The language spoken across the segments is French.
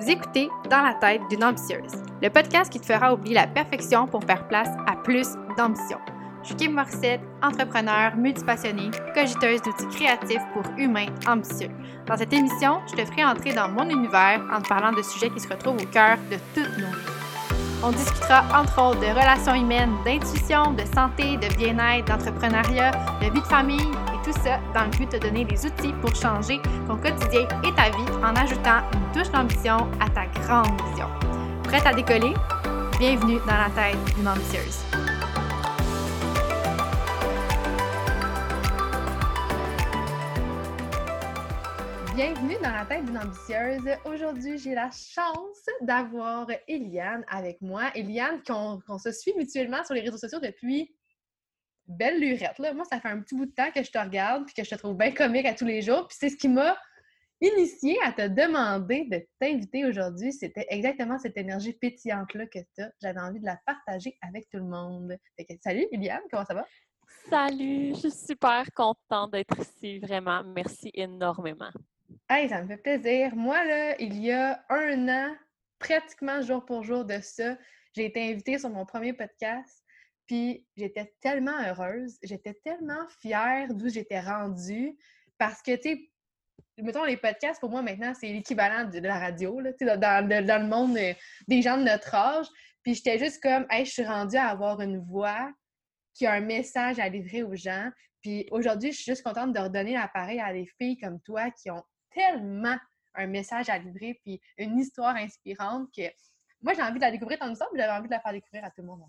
Vous écoutez Dans la tête d'une ambitieuse, le podcast qui te fera oublier la perfection pour faire place à plus d'ambition. Je suis Kim Morissette, entrepreneur, multipassionnée, cogiteuse d'outils créatifs pour humains ambitieux. Dans cette émission, je te ferai entrer dans mon univers en te parlant de sujets qui se retrouvent au cœur de toutes nos vies. On discutera entre autres de relations humaines, d'intuition, de santé, de bien-être, d'entrepreneuriat, de vie de famille tout ça dans le but de te donner les outils pour changer ton quotidien et ta vie en ajoutant une touche d'ambition à ta grande vision. Prête à décoller? Bienvenue dans la tête d'une ambitieuse. Bienvenue dans la tête d'une ambitieuse. Aujourd'hui, j'ai la chance d'avoir Eliane avec moi. Eliane, qu'on se suit mutuellement sur les réseaux sociaux depuis belle lurette. Là. Moi, ça fait un petit bout de temps que je te regarde et que je te trouve bien comique à tous les jours. Puis c'est ce qui m'a initié à te demander de t'inviter aujourd'hui. C'était exactement cette énergie pétillante-là que tu as. J'avais envie de la partager avec tout le monde. salut Eliane, comment ça va? Salut, je suis super contente d'être ici, vraiment. Merci énormément. Hey, ça me fait plaisir. Moi, là, il y a un an, pratiquement jour pour jour de ça, j'ai été invitée sur mon premier podcast. Puis j'étais tellement heureuse, j'étais tellement fière d'où j'étais rendue. Parce que, tu sais, mettons, les podcasts, pour moi, maintenant, c'est l'équivalent de, la radio, là, dans, dans, le monde euh, des gens de notre âge. Puis j'étais juste comme, hey, je suis rendue à avoir une voix qui a un message à livrer aux gens. Puis aujourd'hui, je suis juste contente de redonner l'appareil à des filles comme toi qui ont tellement un message à livrer puis une histoire inspirante que moi, j'ai envie de la découvrir ton histoire, mais j'avais envie de la faire découvrir à tout le monde.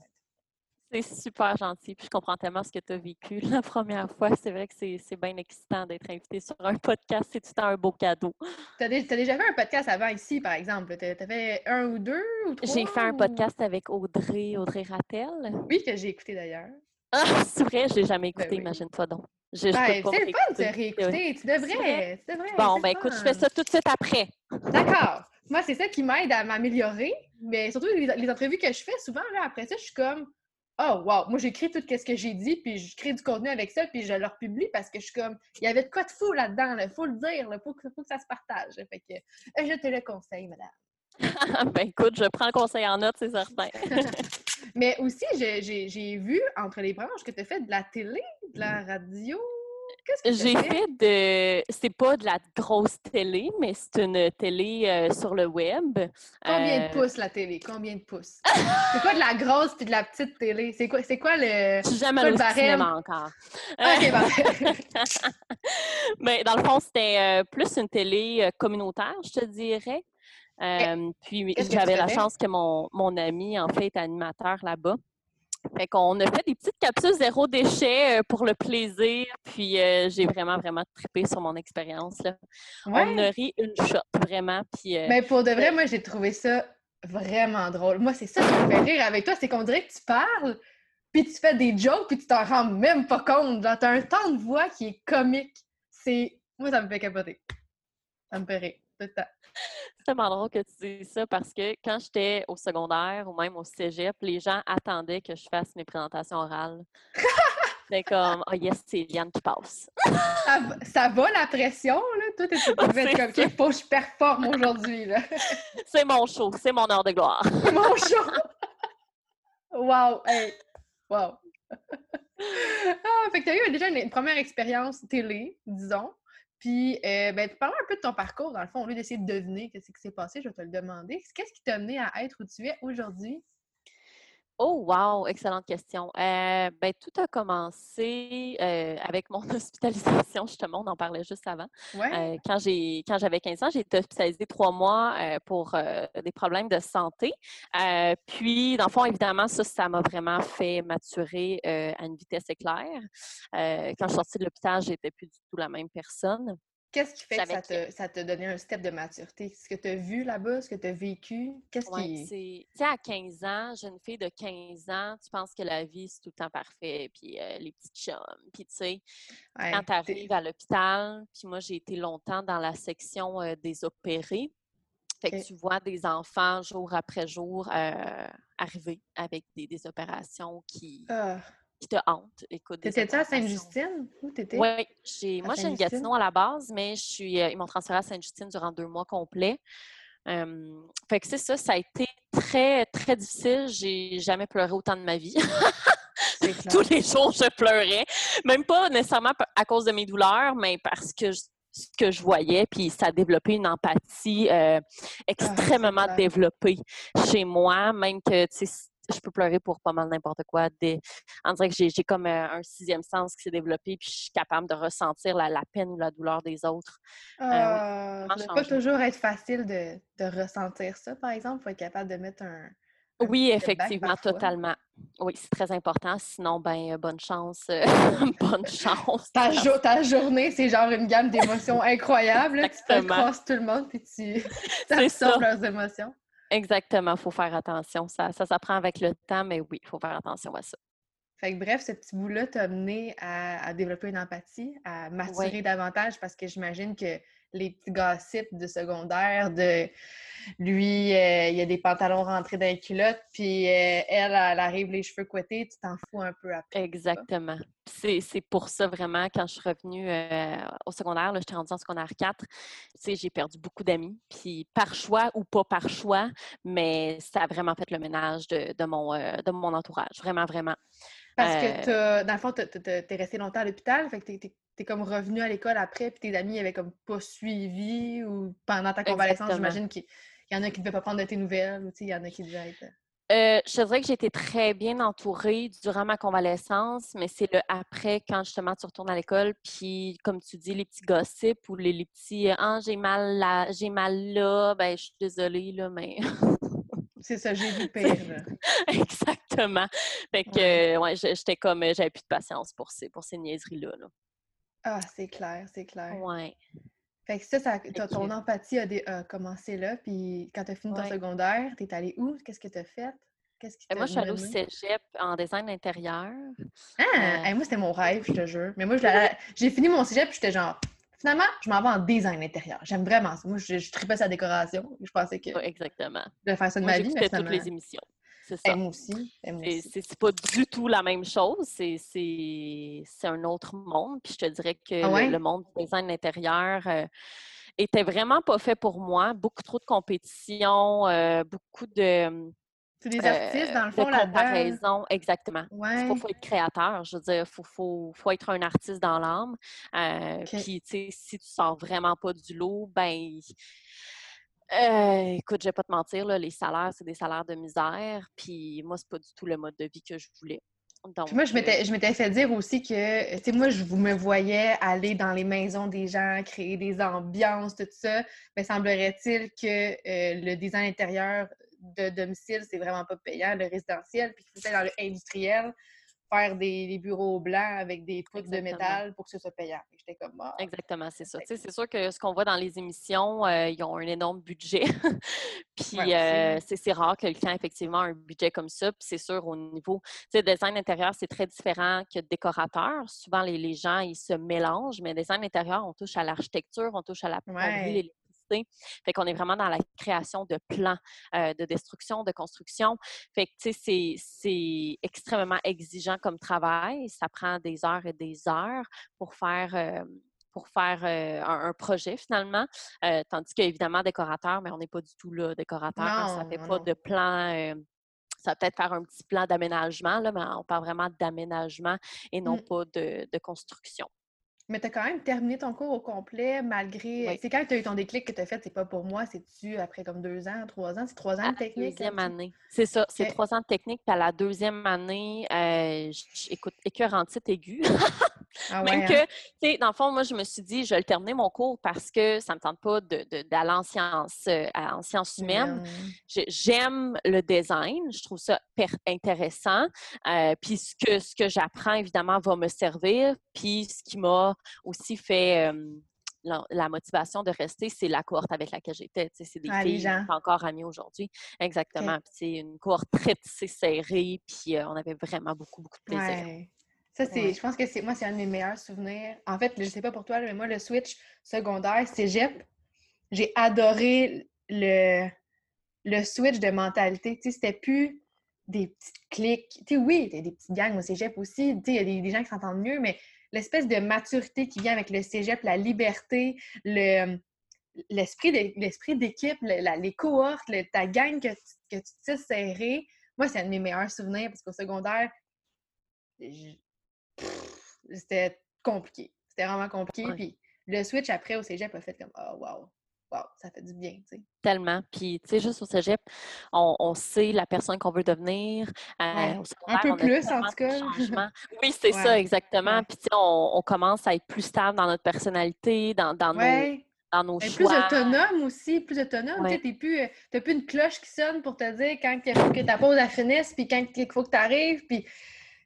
C'est super gentil. Puis je comprends tellement ce que tu as vécu la première fois. C'est vrai que c'est bien excitant d'être invité sur un podcast. C'est tout un beau cadeau. Tu as, déjà fait un podcast avant ici, par exemple? Tu as, fait un ou deux ou trois? J'ai fait un podcast avec Audrey, Audrey Rattel. Oui, que j'ai écouté d'ailleurs. Ah, c'est vrai, je l'ai jamais ben écouté, imagine-toi donc. Ben, c'est le fun de réécouter. Tu devrais. Bon, ben écoute, je fais ça tout de suite après. D'accord. Moi, c'est ça qui m'aide à m'améliorer. Mais surtout, les, entrevues que je fais, souvent, là, après ça, je suis comme Oh, wow! Moi, j'écris tout ce que j'ai dit, puis je crée du contenu avec ça, puis je le republie parce que je suis comme Il y avait de quoi de fou là-dedans, il faut le dire, il faut, que ça se partage. Fait que euh, je te le conseille, madame. ben écoute, je prends le conseil en note, c'est certain. Mais aussi, j'ai vu entre les branches que tu as fait de la télé, de la radio. J'ai fait? de. C'est pas de la grosse télé, mais c'est une télé euh, sur le web. Combien de euh, pouces la télé? Combien de pouces? c'est quoi de la grosse puis de la petite télé? C'est quoi, quoi le. Je suis jamais allée au cinéma encore. OK, bah. mais dans le fond, c'était euh, plus une télé communautaire, je te dirais. puis j'avais la chance que mon, mon ami, en fait, est animateur là-bas. Fait qu'on a fait des petites capsules zéro déchet euh, pour le plaisir, puis euh, j'ai vraiment, vraiment trippé sur mon expérience. On a ri une shot, vraiment. Puis, euh, Mais pour de vrai, moi, j'ai trouvé ça vraiment drôle. Moi, c'est ça qui me fait rire avec toi, c'est qu'on dirait que tu parles, puis tu fais des jokes, puis tu t'en rends même pas compte. Genre, t'as un temps de voix qui est comique. C'est... Moi, ça me fait capoter. Ça me fait rire tout le temps. C'est tellement drôle que tu dises ça parce que quand j'étais au secondaire ou même au cégep, les gens attendaient que je fasse mes présentations orales. C'est comme, oh yes, c'est Liane qui passe. ça, va la pression, là? Toi, t'es comme, qu'il faut que je performe aujourd'hui, là. c'est mon show, c'est mon heure de gloire. mon show! wow! Hey! Wow! ah, fait que t'as eu déjà une première expérience télé, disons? Puis, euh, ben, parle un peu de ton parcours, dans le fond, au lieu d'essayer de deviner ce qui s'est passé, je vais te le demander. Qu'est-ce qui t'a amené à être où tu es aujourd'hui? Oh, wow! Excellente question. Euh, ben, tout a commencé euh, avec mon hospitalisation, justement, on en parlait juste avant. Ouais. quand j'avais 15 ans, j'ai été hospitalisée trois mois pour des problèmes de santé. puis, dans le fond, évidemment, ça, ça m'a vraiment fait maturer à une vitesse éclair. quand je suis sortie de l'hôpital, j'étais plus du tout la même personne. Qu'est-ce qui fait que ça t'a donné un step de maturité? Ce que tu as vu là-bas, ce que tu as vécu? Qu'est-ce qui. Tu sais, à 15 ans, jeune fille de 15 ans, tu penses que la vie, c'est tout le temps parfait, puis euh, les petites chums, puis tu sais, quand tu arrives à l'hôpital, puis moi, j'ai été longtemps dans la section euh, des opérés. Fait que tu vois des enfants jour après jour euh, arriver avec des, opérations qui. Ah qui te hante. Écoute, T'étais-tu à Sainte-Justine? Oui, moi, j'ai une Gatineau à la base, mais je suis, euh, ils m'ont transféré à Sainte-Justine durant deux mois complets. fait que c'est ça, ça a été très, très difficile. J'ai jamais pleuré autant de ma vie. Tous les jours, je pleurais. Même pas nécessairement à cause de mes douleurs, mais parce que ce que je voyais, puis ça a développé une empathie euh, ah, extrêmement développée chez moi, même que, tu sais, je peux pleurer pour pas mal n'importe quoi. On dirait que j'ai comme euh, un sixième sens qui s'est développé, puis je suis capable de ressentir la, peine ou la douleur des autres. Euh, ça ne peut pas toujours être facile de, de, ressentir ça, par exemple. Il faut être capable de mettre un, oui, effectivement, totalement. Oui, c'est très important. Sinon, ben, euh, bonne chance. Euh, bonne chance. Ta, journée, c'est genre une gamme d'émotions incroyables. Tu crosses tout le monde puis tu absorbes leurs émotions. Exactement, il faut faire attention. Ça, ça s'apprend avec le temps, mais oui, il faut faire attention à ça. Fait que bref, ce petit bout-là t'a amené à, développer une empathie, à m'attirer davantage parce que j'imagine que les petits gossips de secondaire de lui, euh, il y a des pantalons rentrés dans les culottes, puis euh, elle, elle arrive les cheveux couettés, tu t'en fous un peu après. Exactement. C'est pour ça vraiment, quand je suis revenue euh, au secondaire, j'étais rendue en secondaire 4, j'ai perdu beaucoup d'amis, puis par choix ou pas par choix, mais ça a vraiment fait le ménage de, de mon, de mon entourage, vraiment, vraiment. Parce que, dans le fond, tu es resté longtemps à l'hôpital, fait que tu es, comme revenu à l'école après, puis tes amis n'avaient comme pas suivi ou pendant ta convalescence, j'imagine qu'il y en a qui ne devaient pas prendre de tes nouvelles ou il y en a qui devaient être. Euh, je dirais que j'ai été très bien entourée durant ma convalescence, mais c'est le après, quand justement tu retournes à l'école, puis comme tu dis, les petits gossips ou les, petits Ah, j'ai mal là, j'ai mal là, ben je suis désolée, là, mais. c'est ça, j'ai vu pire. Exactement. Fait que, ouais, j'étais comme, j'avais plus de patience pour ces, pour ces niaiseries-là. Là. Ah, c'est clair, c'est clair. Ouais. Fait que ça, ça ton empathie a, commencé là, puis quand tu as fini ton secondaire, tu es allé où? Qu'est-ce que tu as fait? Qu'est-ce qui moi, je suis allée au cégep en design intérieur. Ah! Euh moi, c'était mon rêve, je te jure. Mais moi, j'ai fini mon cégep, puis j'étais genre, finalement, je m'en vais en design intérieur. J'aime vraiment ça. Moi, je, je tripais sa décoration. Je pensais que. exactement. Je vais faire ça de ma vie. Mais toutes les émissions. C'est ça. moi aussi. C'est pas du tout la même chose. C'est un autre monde. Puis je te dirais que ah le, monde du design intérieur euh, était vraiment pas fait pour moi. Beaucoup trop de compétition, euh, beaucoup de. C'est des artistes, dans le fond, là comparaison, exactement. Il faut, être créateur, je veux dire, il faut, faut, être un artiste dans l'âme. Euh, puis, tu sais, si tu sors vraiment pas du lot, ben euh, écoute, je vais pas te mentir, là, les salaires, c'est des salaires de misère. Puis moi, c'est pas du tout le mode de vie que je voulais. Donc, moi, je m'étais, euh je m'étais fait dire aussi que, tu sais, moi, je vous me voyais aller dans les maisons des gens, créer des ambiances, tout ça. Mais semblerait-il que euh, le design intérieur de domicile, c'est vraiment pas payant, le résidentiel, puis que c'était dans l'industriel faire des, bureaux blancs avec des poutres de métal pour que ce soit payant. J'étais comme ah, Exactement, c'est ça. C'est sûr que ce qu'on voit dans les émissions, euh, ils ont un énorme budget. puis euh, c'est rare que le client ait effectivement un budget comme ça. Puis c'est sûr, au niveau tu design intérieur, c'est très différent que décorateur. Souvent, les, les, gens, ils se mélangent, mais design intérieur, on touche à l'architecture, on touche à la plomberie, fait qu'on est vraiment dans la création de plans euh, de destruction, de construction. Fait que, tu sais, c'est extrêmement exigeant comme travail. Ça prend des heures et des heures pour faire... Euh, pour faire euh, un, projet finalement. tandis qu'évidemment, décorateur, mais on n'est pas du tout là, décorateur. ça ne fait pas de plan ça va peut-être faire un petit plan d'aménagement, mais on parle vraiment d'aménagement et non mmh. pas de, de, construction. Mais tu as quand même terminé ton cours au complet malgré. C'est quand tu as eu ton déclic que tu as fait, c'est pas pour moi, c'est-tu après comme deux ans, trois ans? C'est trois ans de technique? Deuxième année. C'est ça, c'est trois ans de technique. Puis à la deuxième année, euh, écoute, écœurantite aiguë. Ah Même que, hein? tu sais, dans le fond, moi, je me suis dit, je vais le terminer mon cours parce que ça ne me tente pas d'aller de, en, sciences, euh, en sciences humaines. J'aime le design, je trouve ça intéressant. Euh, puis ce que, ce que j'apprends, évidemment, va me servir. Puis ce qui m'a aussi fait... la, motivation de rester, c'est la cohorte avec laquelle j'étais. C'est des ah, filles encore amies aujourd'hui. Exactement. c'est une cohorte très serrée, puis on avait vraiment beaucoup, beaucoup de plaisir. Ça, c'est, je pense que c'est moi, c'est un de mes meilleurs souvenirs. En fait, je sais pas pour toi, mais moi, le switch secondaire, cégep, j'ai adoré le, le switch de mentalité. Tu sais, c'était plus des petites clics. Tu sais, oui, il y a des petites gangs au cégep aussi. Tu sais, il y a des, des gens qui s'entendent mieux, mais l'espèce de maturité qui vient avec le cégep, la liberté, le l'esprit d'équipe, les cohortes, ta gang que tu, que tu t'es serré, moi, c'est un de mes meilleurs souvenirs parce qu'au secondaire, c'était compliqué. C'était vraiment compliqué. Puis le switch après au cégep a fait comme Oh, wow, wow, ça fait du bien, tu sais. Tellement. Puis, tu sais, juste au cégep, on, sait la personne qu'on veut devenir. Euh, un peu plus, en tout cas. Oui, c'est ça, exactement. Puis, tu sais, on, commence à être plus stable dans notre personnalité, dans, dans nos dans nos choix. Plus autonome aussi, plus autonome. Tu n'as plus, euh, plus une cloche qui sonne pour te dire quand il faut que ta pause à finisse, puis quand il faut que tu arrives. Puis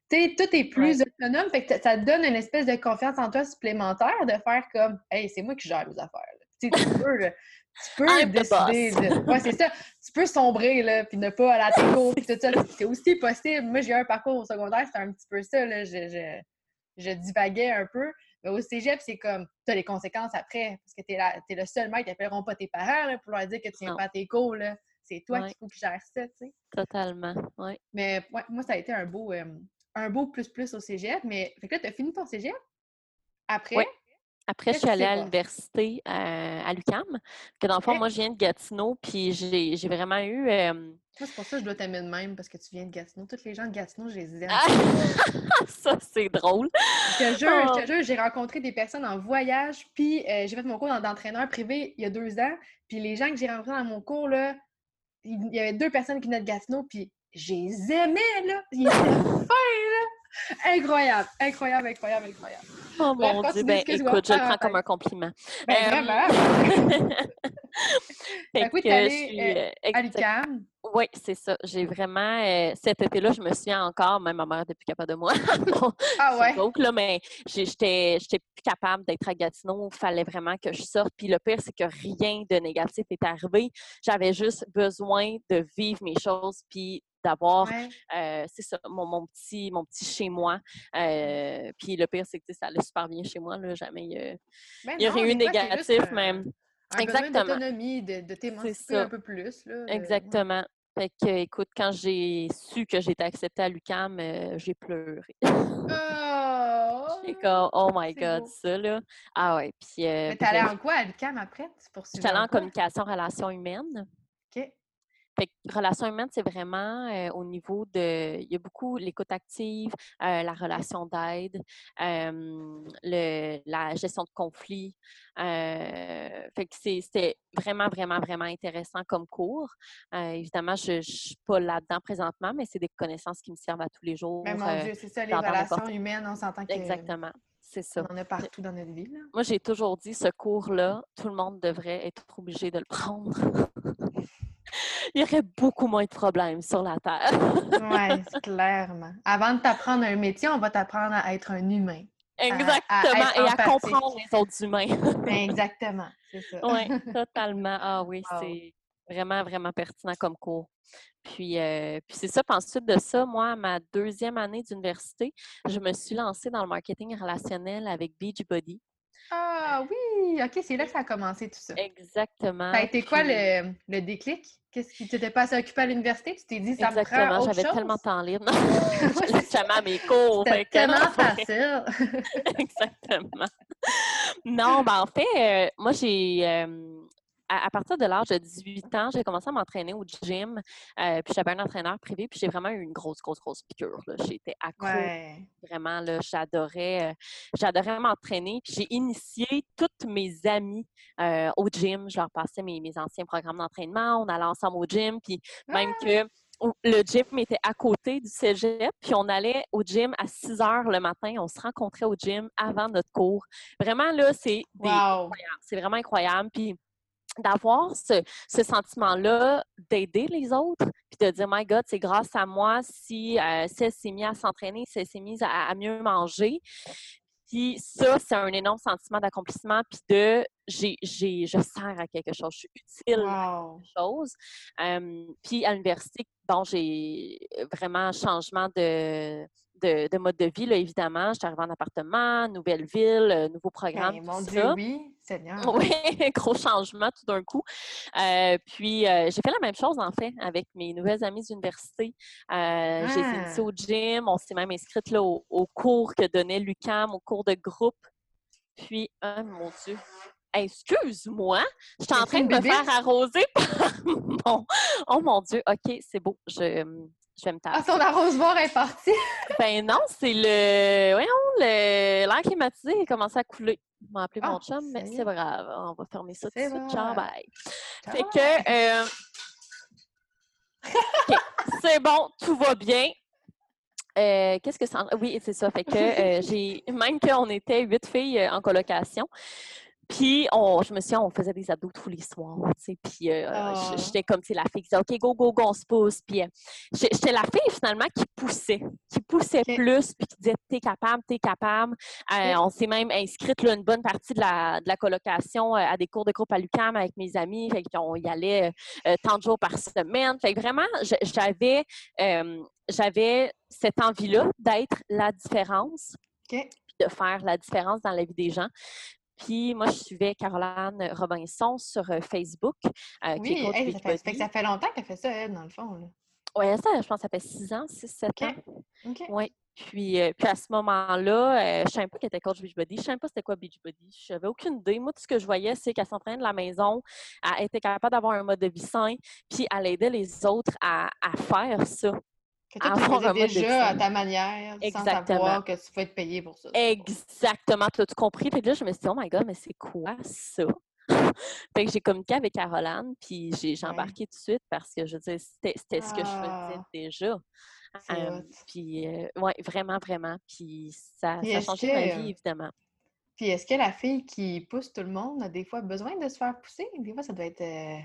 tout est plus autonome, fait que ça te donne une espèce de confiance en toi supplémentaire de faire comme Hey, c'est moi qui gère les affaires. Tu peux, tu peux décider. De... Ouais, c'est ça. Tu peux sombrer, là, puis ne pas aller à tes cours, puis tout ça. C'est aussi possible. Moi, j'ai eu un parcours au secondaire, c'était un petit peu ça. Là. Je, je, je divaguais un peu. Mais au cégep, c'est comme, tu as les conséquences après, parce que tu es, es, le seul mec qui appelleront pas tes parents là, pour leur dire que tu viens pas à tes cours. C'est toi qui faut gères ça, tu sais. Totalement, oui. Mais ouais, moi, ça a été un beau, euh, un beau plus-plus au cégep. Mais fait que là, tu as fini ton cégep? Après? Oui. Après, je suis allée à l'université euh, à l'UCAM. Que dans le fond, moi, je viens de Gatineau, puis j'ai vraiment eu. Euh, c'est pour ça que je dois t'aimer de même, parce que tu viens de Gatineau. Toutes les gens de Gatineau, je les aime. Ah! ça, c'est drôle. Je te jure, je te oh! jure, j'ai rencontré des personnes en voyage, puis euh, j'ai fait mon cours d'entraîneur privé il y a deux ans. Puis les gens que j'ai rencontrés dans mon cours, là, il y avait deux personnes qui venaient de Gatineau, puis je les aimais, là. Ils étaient fins, là. Incroyable, incroyable, incroyable, incroyable. Oh mon Dieu, ben écoute, je le prends comme un compliment. Ben, vraiment. ben, oui, t'es allée euh, à l'UQAM. Oui, c'est ça. J'ai vraiment, euh, cet été-là, je me souviens encore, même ma mère n'est plus capable de moi. ah ouais? Donc, là, mais j'étais plus capable d'être à Gatineau. Il fallait vraiment que je sorte. Puis le pire, c'est que rien de négatif est arrivé. J'avais juste besoin de vivre mes choses puis d'avoir, euh, c'est ça, mon, petit, mon petit chez moi. Euh, puis le pire, c'est que ça allait super bien chez moi. Là, jamais il y a ben eu négatif, même. Exactement. d'autonomie, de, de t'émanciper un peu plus. Là, Exactement. Fait que, écoute, quand j'ai su que j'étais acceptée à l'UCAM, euh, j'ai pleuré. oh! J'ai comme, oh my God, ça, là. Ah ouais. Puis, euh, Mais t'allais en quoi à l'UCAM après? J'étais allée en communication, relations humaines. Fait que relations humaines, c'est vraiment euh, au niveau de. Il y a beaucoup l'écoute active, euh, la relation d'aide, la gestion de conflits. Fait que c'était vraiment, vraiment, vraiment intéressant comme cours. évidemment, je ne suis pas là-dedans présentement, mais c'est des connaissances qui me servent à tous les jours. Mais mon Dieu, c'est ça, les relations humaines, on s'entend que. Exactement. C'est ça. On en a partout dans notre vie. Là. Moi, j'ai toujours dit ce cours-là, tout le monde devrait être obligé de le prendre. Il y aurait beaucoup moins de problèmes sur la Terre. oui, clairement. Avant de t'apprendre un métier, on va t'apprendre à être un humain. Exactement, et à comprendre les autres humains. Exactement, c'est ça. Oui, totalement. Ah oui, c'est vraiment, vraiment pertinent comme cours. Puis, euh, puis c'est ça. Puis ensuite de ça, moi, ma deuxième année d'université, je me suis lancée dans le marketing relationnel avec Beachbody. Ah oui, OK, c'est là que ça a commencé tout ça. Exactement. Ça a été quoi le, le déclic? Qu'est-ce qui t'étais pas assez occupé à l'université? Tu t'es dit, ça me prend autre j'avais tellement de temps libre. J'allais jamais à mes cours. C'était tellement facile. Exactement. Non, ben en fait, euh, moi, j'ai... Euh, à, partir de l'âge de 18 ans, j'ai commencé à m'entraîner au gym. Euh, puis j'avais un entraîneur privé, puis j'ai vraiment eu une grosse, grosse, grosse piqûre. Été accro. Vraiment, là, j'adorais, euh, j'adorais m'entraîner. J'ai initié toutes mes amies euh, au gym. Je leur passais mes, mes anciens programmes d'entraînement. On allait ensemble au gym. Puis même ah! que le gym était à côté du cégep, puis on allait au gym à 6 heures le matin. On se rencontrait au gym avant notre cours. Vraiment, là, c'est C'est vraiment incroyable. Puis d'avoir ce, sentiment-là d'aider les autres, puis de dire, My God, c'est grâce à moi si euh, s'est mis à s'entraîner, si s'est mise à, mieux manger. Puis ça, c'est un énorme sentiment d'accomplissement, puis de j'ai, je sers à quelque chose, je suis utile à quelque chose. puis à l'université, bon, j'ai vraiment un changement de, de, mode de vie, là, évidemment. Je suis arrivée en appartement, nouvelle ville, euh, nouveau programme. mon Dieu, oui, Seigneur. Oui, gros changement tout d'un coup. Euh, puis, euh, j'ai fait la même chose, en fait, avec mes nouvelles amies d'université. Euh, J'ai initié ah! au gym. On s'est même inscrite là, au, cours que donnait l'UCAM, au cours de groupe. Puis, oh mon Dieu, excuse-moi, je suis en train de me faire arroser par mon... Oh mon Dieu, OK, c'est beau. Je, je vais me taper. Ah, ton arrosoir est parti? ben non, c'est le... Voyons, l'air climatisé a commencé à couler. Je m'a appelé mon ah, chum, mais c'est grave. On va fermer ça tout de suite. Ciao, bye. Fait que... Euh... c'est bon, tout va bien. Euh, qu'est-ce que ça. Oui, c'est ça. Fait que euh, j'ai. Même qu'on était huit filles en colocation. Puis, on, je me suis on faisait des abdos tous les soirs, tu sais. Puis, ah. j'étais comme, tu sais, la fille qui disait, OK, go, go, go, on se pousse. Puis, j'étais la fille, finalement, qui poussait, qui poussait plus, puis qui disait, t'es capable, t'es capable. on s'est même inscrite, là, une bonne partie de la, de la colocation à des cours de groupe à l'UQAM avec mes amis. Fait qu'on y allait tant de jours par semaine. Fait que vraiment, j'avais j'avais cette envie-là d'être la différence, de faire la différence dans la vie des gens. Puis moi, je suivais Caroline Robinson sur euh, Facebook. Euh, oui, ça, fait, ça, fait, longtemps qu'elle fait ça, elle, dans le fond. Oui, ça, je pense que ça fait six ans, six, sept ans. Oui. Puis, euh, puis à ce moment-là, je ne savais pas qu'elle était coach Beachbody. Je ne savais pas c'était quoi Beachbody. Je n'avais aucune idée. Moi, tout ce que je voyais, c'est qu'elle s'entraînait de la maison, elle était capable d'avoir un mode de vie sain, puis elle aidait les autres à, à faire ça. Que toi, tu déjà à ta manière, sans savoir que tu peux être payé pour ça. Exactement. Tu as tout compris. Puis là, je me suis dit, oh my God, mais c'est quoi ça? fait que j'ai communiqué avec Caroline, puis j'ai embarqué tout de suite parce que, je veux dire, c'était ce que je faisais ah! déjà. puis, euh, oui, vraiment, vraiment. Puis ça, ça a changé ma vie, évidemment. Puis est-ce que la fille qui pousse tout le monde a des fois besoin de se faire pousser? Des fois, ça doit être... Euh,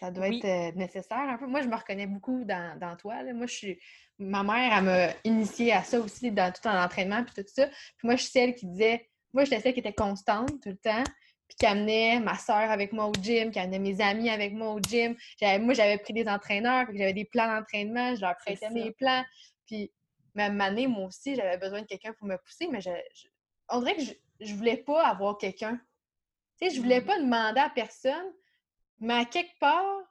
ça doit être nécessaire un peu. Moi, je me reconnais beaucoup dans, dans toi. Moi, je suis. Ma mère, elle m'a initiée à ça aussi dans tout en entraînement puis tout ça. Puis moi, je suis celle qui disait. Moi, j'étais celle qui était constante tout le temps. Puis qui amenait ma soeur avec moi au gym, qui amenait mes amis avec moi au gym. Moi, j'avais pris des entraîneurs, puis j'avais des plans d'entraînement, je leur prêtais mes plans. Puis même année, moi aussi, j'avais besoin de quelqu'un pour me pousser, mais je, on dirait que je, je voulais pas avoir quelqu'un. Tu sais, je voulais pas demander à personne mais à quelque part,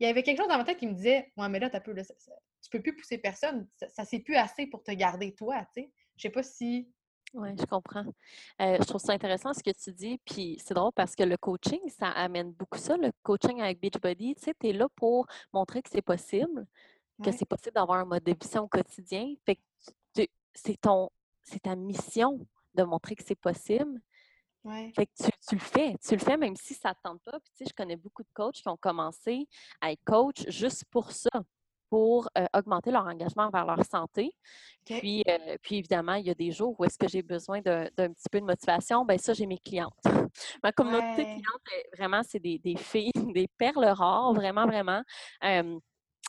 il y avait quelque chose dans ma tête qui me disait Ouais, mais là, as peu, là, ça, tu peux plus pousser personne. Ça, ça c'est plus assez pour te garder toi, tu sais. Je sais pas si. Oui, je comprends. Euh, je trouve ça intéressant ce que tu dis. Puis c'est drôle parce que le coaching, ça amène beaucoup ça. Le coaching avec Beachbody, tu sais, tu es là pour montrer que c'est possible, que c'est possible d'avoir un mode de vie au quotidien. Fait que c'est ton, c'est ta mission de montrer que c'est possible. Fait que tu, le fais. Tu le fais même si ça ne tente pas. Puis, tu sais, je connais beaucoup de coachs qui ont commencé à être coach juste pour ça, pour euh, augmenter leur engagement vers leur santé. Puis, euh, puis, évidemment, il y a des jours où est-ce que j'ai besoin d'un petit peu de motivation. Bien, ça, j'ai mes clientes. Ma communauté cliente, vraiment, c'est des, des, filles, des perles rares, vraiment, vraiment.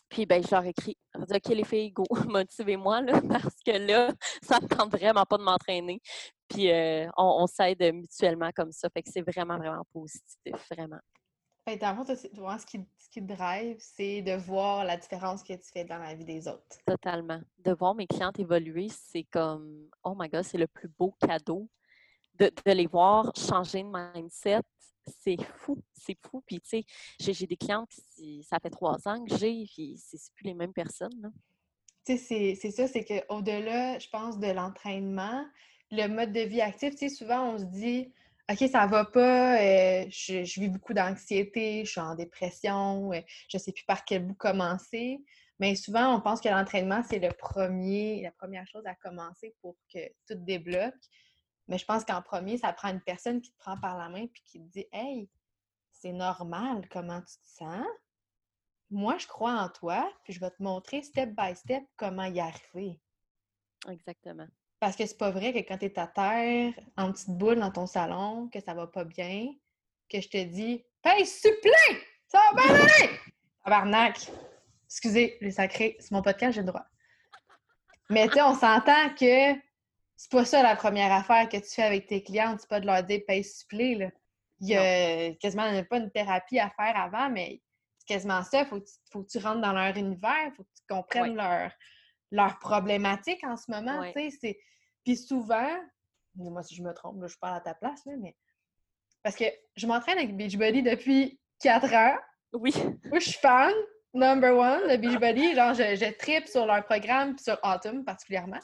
Puis ben, je leur écris. Je dis OK, les filles, go, motivez-moi parce que là, ça ne tente vraiment pas de m'entraîner. Puis euh, on, s'aide mutuellement comme ça. Fait que c'est vraiment, vraiment positif, vraiment. Fait dans le fond, ce qui, ce qui te drive, c'est de voir la différence que tu fais dans la vie des autres. Totalement. De voir mes clientes évoluer, c'est comme, oh my God, c'est le plus beau cadeau. De, de, les voir changer de mindset, c'est fou, c'est fou. Puis, tu sais, j'ai des clientes qui, ça fait trois ans que j'ai, puis c'est plus les mêmes personnes. Tu sais, c'est ça, c'est qu'au-delà, je pense, de l'entraînement, le mode de vie actif, tu sais, souvent on se dit, OK, ça va pas, euh, je, vis beaucoup d'anxiété, je suis en dépression, je euh, je sais plus par quel bout commencer. Mais souvent, on pense que l'entraînement, c'est le premier, la première chose à commencer pour que tout débloque. Mais je pense qu'en premier, ça prend une personne qui te prend par la main et qui te dit Hey, c'est normal comment tu te sens. Moi, je crois en toi, puis je vais te montrer step by step comment y arriver. Exactement. Parce que c'est pas vrai que quand tu es à terre, en petite boule dans ton salon, que ça va pas bien, que je te dis Hey, supplément! Ça va bien aller! Tabarnak! Excusez, les sacrés, c'est mon podcast, j'ai le droit. Mais tu sais, on s'entend que c'est pas ça la première affaire que tu fais avec tes clientes, c'est pas de leur dire paye supplé. Là. Il y a quasiment pas une thérapie à faire avant, mais c'est quasiment ça. Il faut, faut, que tu rentres dans leur univers, il faut que tu comprennes leur problématiques en ce moment. Puis souvent, dis-moi si je me trompe, je parle à ta place, là, mais parce que je m'entraîne avec Beachbody depuis 4 ans. Oui. Moi, je suis fan, number one, le Beachbody. Genre, je, je tripe sur leur programme, puis sur Autumn particulièrement.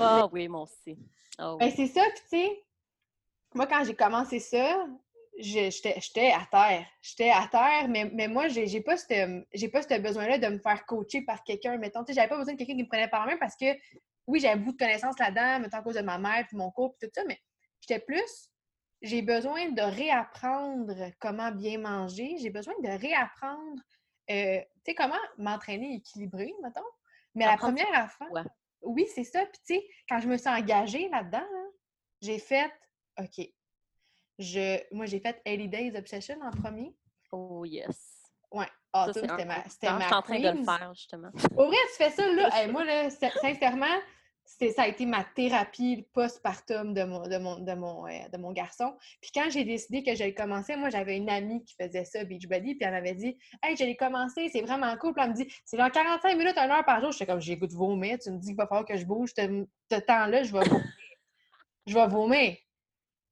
Ah oui, mon aussi. Ah ben, c'est ça, puis tu sais, moi, quand j'ai commencé ça, j'étais à terre. J'étais à terre, mais, mais moi, j'ai pas ce pas ce besoin-là de me faire coacher par quelqu'un. Mettons, j'avais pas besoin de quelqu'un qui me prenait par la main parce que, oui, j'avais beaucoup de connaissances là-dedans, mettons à cause de ma mère, puis mon cours, puis tout ça, mais j'étais plus, j'ai besoin de réapprendre comment bien manger. J'ai besoin de réapprendre, euh, tu sais, comment m'entraîner équilibré, mettons. Mais la première affaire, oui, c'est ça. Puis, tu sais, quand je me suis engagée là-dedans, j'ai fait, OK, je, moi, j'ai fait 80 Days Obsession en premier. Oh, yes. Ouais. Ah, c'était ma, c'était ma. Je suis en train de le faire, justement. Au vrai, tu fais ça, là. moi, là, sincèrement, ça a été ma thérapie postpartum de mon, de mon, de mon, euh, de mon garçon. Puis quand j'ai décidé que j'allais commencer, moi, j'avais une amie qui faisait ça, Beachbody, puis elle m'avait dit Hey, j'allais commencer, c'est vraiment cool. Puis elle me dit C'est dans 45 minutes, une heure par jour. J'étais comme J'ai goût de vomir. Tu me dis qu'il va falloir que je bouge. Ce temps-là, je vais vomir. je vais vomir.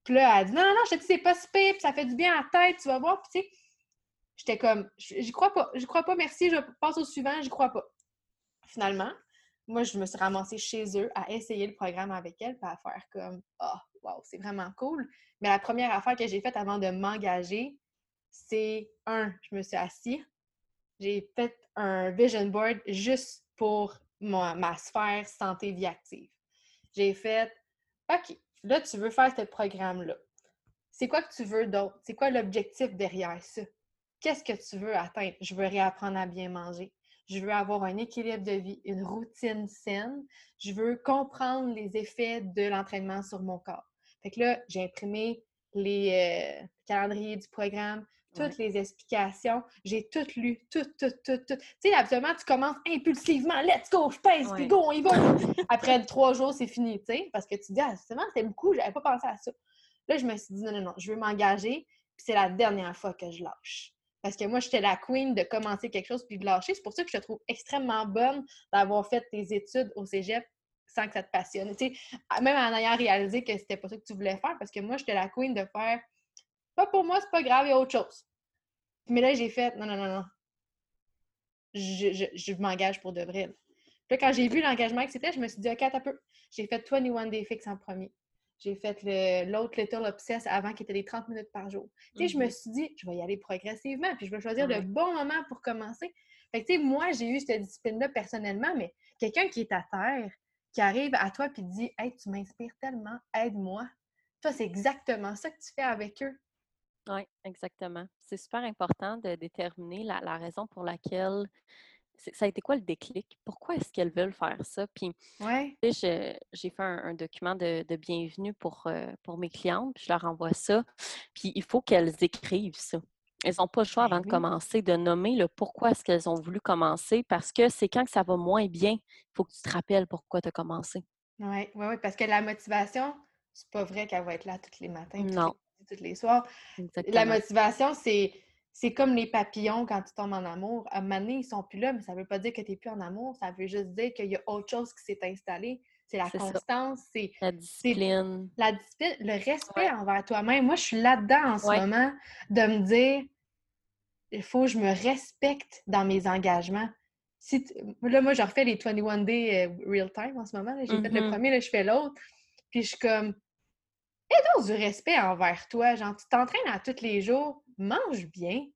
Puis là, elle dit Non, non, je te dis, c'est pas si pire, puis ça fait du bien à la tête, tu vas voir. Puis tu sais, j'étais comme J'y crois pas, j'y crois pas, merci, je passe au suivant, j'y crois pas. Finalement, moi, je me suis ramassée chez eux à essayer le programme avec elle, puis à faire comme Ah, wow, c'est vraiment cool. Mais la première affaire que j'ai faite avant de m'engager, c'est un, je me suis assise, j'ai fait un vision board juste pour ma, ma sphère santé vie active. J'ai fait OK, là, tu veux faire ce programme-là. C'est quoi que tu veux d'autre? C'est quoi l'objectif derrière ça? Qu'est-ce que tu veux atteindre? Je veux réapprendre à bien manger. Je veux avoir un équilibre de vie, une routine saine. Je veux comprendre les effets de l'entraînement sur mon corps. Fait que là, j'ai imprimé les euh, calendriers du programme, toutes les explications. J'ai tout lu, tout, tout, tout, tout. Tu sais, absolument, tu commences impulsivement, let's go, je pèse, puis go, on y va. Après trois jours, c'est fini, tu sais, parce que tu dis, ah, justement, c'était beaucoup, j'avais pas pensé à ça. Là, je me suis dit, non, non, non, je veux m'engager, puis c'est la dernière fois que je lâche. Parce que moi, j'étais la queen de commencer quelque chose puis de lâcher. C'est pour ça que je te trouve extrêmement bonne d'avoir fait tes études au cégep sans que ça te passionne. Tu sais, même en ayant réalisé que c'était pas ça que tu voulais faire, parce que moi, j'étais la queen de faire pas pour moi, c'est pas grave, il y a autre chose. Mais là, j'ai fait non, non, non, non. Je, m'engage pour de vrai. Puis quand j'ai vu l'engagement que c'était, je me suis dit, OK, un peu. J'ai fait 21 Day Fix en premier. J'ai fait l'autre Little Obsess avant qui était des 30 minutes par jour. Tu sais, je me mm-hmm. suis dit, je vais y aller progressivement, puis je vais choisir le bon moment pour commencer. Fait que, tu sais, moi, j'ai eu cette discipline-là personnellement, mais quelqu'un qui est à terre, qui arrive à toi puis te dit, Hey, tu m'inspires tellement, aide-moi. Toi, c'est exactement ça que tu fais avec eux. Oui, exactement. C'est super important de déterminer la, raison pour laquelle ça a été quoi le déclic? Pourquoi est-ce qu'elles veulent faire ça? Puis, ouais. j'ai fait un, document de, bienvenue pour, euh, pour mes clientes, puis je leur envoie ça. Puis, il faut qu'elles écrivent ça. Elles n'ont pas le choix ben avant de commencer de nommer le pourquoi est-ce qu'elles ont voulu commencer parce que c'est quand que ça va moins bien, il faut que tu te rappelles pourquoi tu as commencé. Oui, oui, oui, parce que la motivation, c'est pas vrai qu'elle va être là tous les matins. Non tous les soirs. La motivation, c'est c'est comme les papillons quand tu tombes en amour. À un moment donné, ils sont plus là, mais ça ne veut pas dire que tu n'es plus en amour. Ça veut juste dire qu'il y a autre chose qui s'est installé. C'est la constance, c'est la discipline. La discipline, le respect envers toi-même. Moi, je suis là-dedans en ce moment de me dire il faut que je me respecte dans mes engagements. Si là, moi, je refais les 21 Day euh, Real Time en ce moment. J'ai fait le mm-hmm. premier, là, je fais l'autre. Puis je suis comme et du respect envers toi. Genre, tu t'entraînes à tous les jours, mange bien,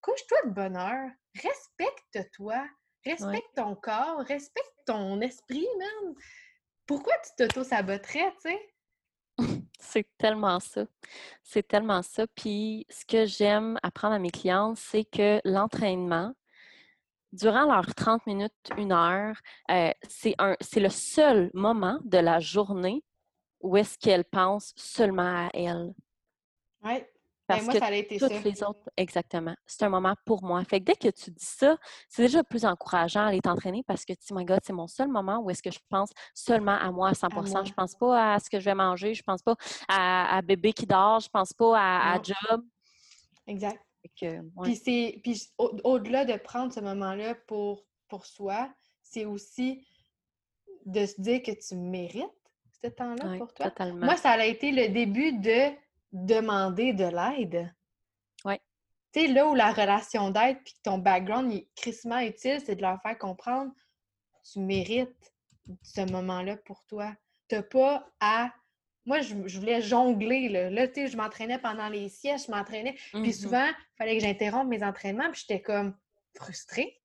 couche-toi de bonne heure, respecte-toi, respecte ton corps, respecte ton esprit, même. Pourquoi tu t'auto-saboterais, tu sais? C'est tellement ça. C'est tellement ça. Puis ce que j'aime apprendre à mes clientes, c'est que l'entraînement, durant leurs 30 minutes, une heure, euh, c'est le seul moment de la journée où est-ce qu'elle pense seulement à elle. Oui. Ben, Parce moi, que ça a été toutes les autres, exactement. C'est un moment pour moi. Fait que dès que tu dis ça, c'est déjà plus encourageant à aller t'entraîner parce que tu dis, my God, c'est mon seul moment où est-ce que je pense seulement à moi à 100% Je pense pas à ce que je vais manger, je pense pas à, bébé qui dort, je pense pas à, job. Exact. Puis au-delà de prendre ce moment-là pour, pour soi, c'est aussi de se dire que tu mérites ce temps-là pour toi? Moi, ça a été le début de demander de l'aide. Oui. Tu sais, là où la relation d'aide puis ton background est crissement utile, c'est de leur faire comprendre tu mérites ce moment-là pour toi. Tu n'as pas à moi, je, voulais jongler. Là, là tu sais, je m'entraînais pendant les sièges, je m'entraînais. Puis mm-hmm. souvent, il fallait que j'interrompe mes entraînements, puis j'étais comme frustrée.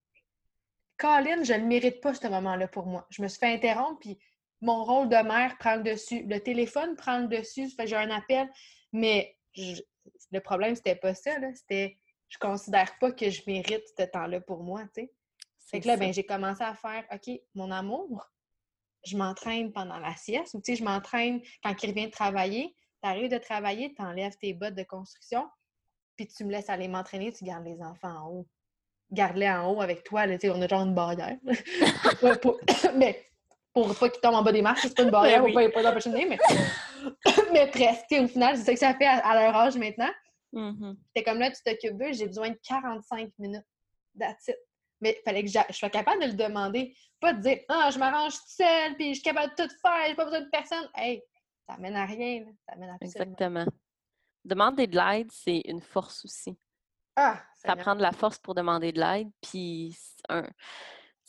Colin, je ne mérite pas ce moment-là pour moi. Je me suis fait interrompre, puis mon rôle de mère prend le dessus. Le téléphone prend le dessus, j'ai un appel. Mais le problème, c'était pas ça. C'était je considère pas que je mérite ce temps-là pour moi. tu sais. que là, ben, j'ai commencé à faire OK, mon amour, je m'entraîne pendant la sieste ou je m'entraîne quand il revient de travailler. Tu arrives de travailler, tu enlèves tes bottes de construction, puis tu me laisses aller m'entraîner, tu gardes les enfants en haut. Garde-les en haut avec toi, là, on a genre une barrière. mais pour pas qu'ils tombent en bas des marches, c'est pas une barrière, ben oui. pas, pas d'empêcher mais... mais presque. Au final, c'est ça que ça fait à, leur âge maintenant? Mm comme là, tu t'occupes d'eux, j'ai besoin de 45 minutes. That's Mais il fallait que je sois capable de le demander. Pas de dire Ah, je m'arrange toute seule, puis je suis capable de tout faire, j'ai pas besoin de personne. Hey, ça mène à rien. Ça mène à Exactement. Demander de l'aide, c'est une force aussi. Ah! Ça prend de la force pour demander de l'aide, puis un.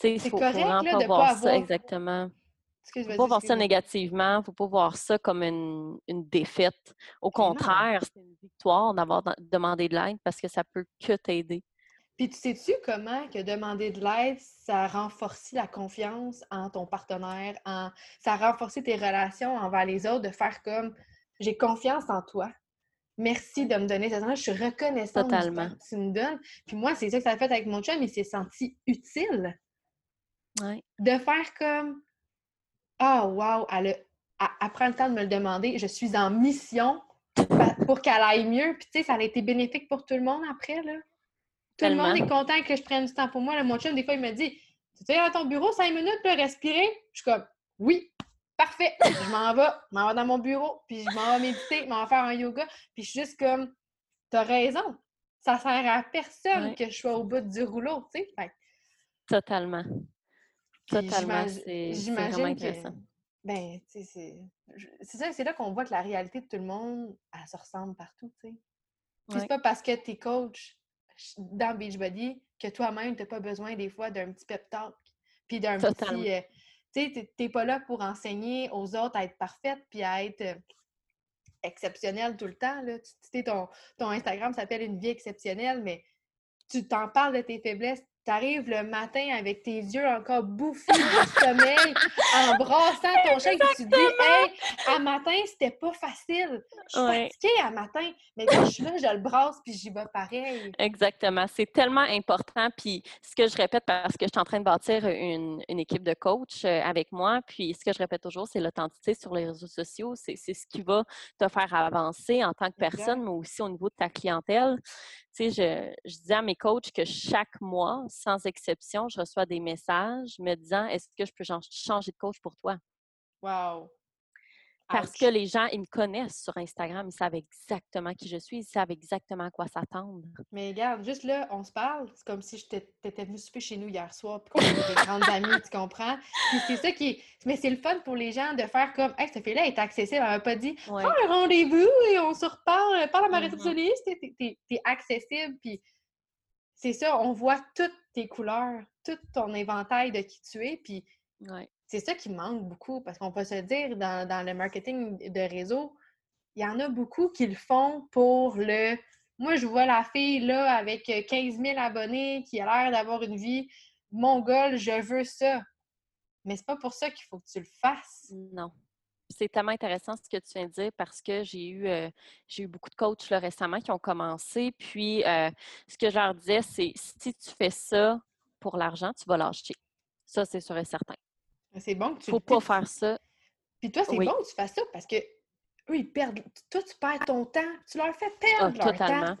C'est correct là, pas de voir pas ça exactement. Il ne faut pas voir ça négativement, il ne faut pas voir ça comme une, une défaite. Au contraire, c'est une victoire d'avoir demandé de l'aide parce que ça peut que t'aider. Puis tu sais-tu comment que demander de l'aide, ça renforce la confiance en ton partenaire, en... ça renforce tes relations envers les autres, de faire comme j'ai confiance en toi. Merci de me donner cette Je suis reconnaissante Totalement. que tu me donnes. Puis moi, c'est ça que ça a fait avec mon chum, il s'est senti utile. Ouais. De faire comme Ah, wow, elle, prend le temps de me le demander. Je suis en mission pour qu'elle aille mieux. Puis tu sais, ça a été bénéfique pour tout le monde après. Là. Tout le monde est content que je prenne du temps pour moi. mon chum, des fois, il me dit Tu sais, à ton bureau cinq minutes, pour respirer? Je suis comme Oui, parfait. je m'en vais, je m'en vais dans mon bureau, puis je m'en vais méditer, je m'en vais faire un yoga. Puis je suis juste comme T'as raison. Ça sert à personne que je sois au bout du rouleau, tu sais. Totalement. Totalement. Vraiment intéressant. Ben, tu sais, c'est ça, c'est là qu'on voit que la réalité de tout le monde, elle se ressemble partout, tu sais. C'est pas parce que tu es coach dans Beachbody que toi-même, tu n'as pas besoin des fois d'un petit pep talk, puis d'un petit... Euh, tu sais, tu n'es pas là pour enseigner aux autres à être parfaite, puis à être euh, exceptionnelle tout le temps, là. Tu sais, ton, ton Instagram s'appelle « Une vie exceptionnelle », mais tu t'en parles de tes faiblesses, tu arrives le matin avec tes yeux encore bouffés du sommeil, en brassant ton chien, et tu dis Hey, à matin, c'était pas facile. Je suis fatiguée à matin, mais quand je suis là, je le brasse puis j'y vais pareil. Exactement. C'est tellement important. Puis ce que je répète, parce que je suis en train de bâtir une, équipe de coach euh, avec moi, puis ce que je répète toujours, c'est l'authenticité sur les réseaux sociaux. C'est ce qui va te faire avancer en tant que personne, mais aussi au niveau de ta clientèle. Tu sais, je, disais à mes coachs que chaque mois, sans exception, je reçois des messages me disant Est-ce que je peux changer de coach pour toi? Wow! Parce que les gens, ils me connaissent sur Instagram, ils savent exactement qui je suis, ils savent exactement à quoi s'attendre. Mais regarde, juste là, on se parle, c'est comme si t'étais venue souper chez nous hier soir, puis qu'on était des grandes amies, tu comprends? Puis c'est ça qui Mais c'est le fun pour les gens de faire comme, hey, cette fille-là est accessible, elle m'a pas dit, ouais. un rendez-vous et on se reparle, parle à ma mm-hmm. réceptionniste, t'es accessible, puis c'est ça, on voit toutes tes couleurs, tout ton éventail de qui tu es, puis c'est ça qui manque beaucoup, parce qu'on peut se dire, dans, le marketing de réseau, il y en a beaucoup qui le font pour le moi, je vois la fille là avec 15 000 abonnés qui a l'air d'avoir une vie mongole, je veux ça. Mais c'est pas pour ça qu'il faut que tu le fasses. Non. C'est tellement intéressant ce que tu viens de dire parce que j'ai eu, euh, j'ai eu beaucoup de coachs récemment qui ont commencé. Puis, euh, ce que je leur disais, c'est si tu fais ça pour l'argent, tu vas l'acheter. Ça, c'est sûr et certain. C'est bon que tu faut pas faire ça. Puis toi, c'est bon que tu fasses ça parce que eux, ils perdent. Toi, tu perds ton temps. Tu leur fais perdre ah, leur totalement.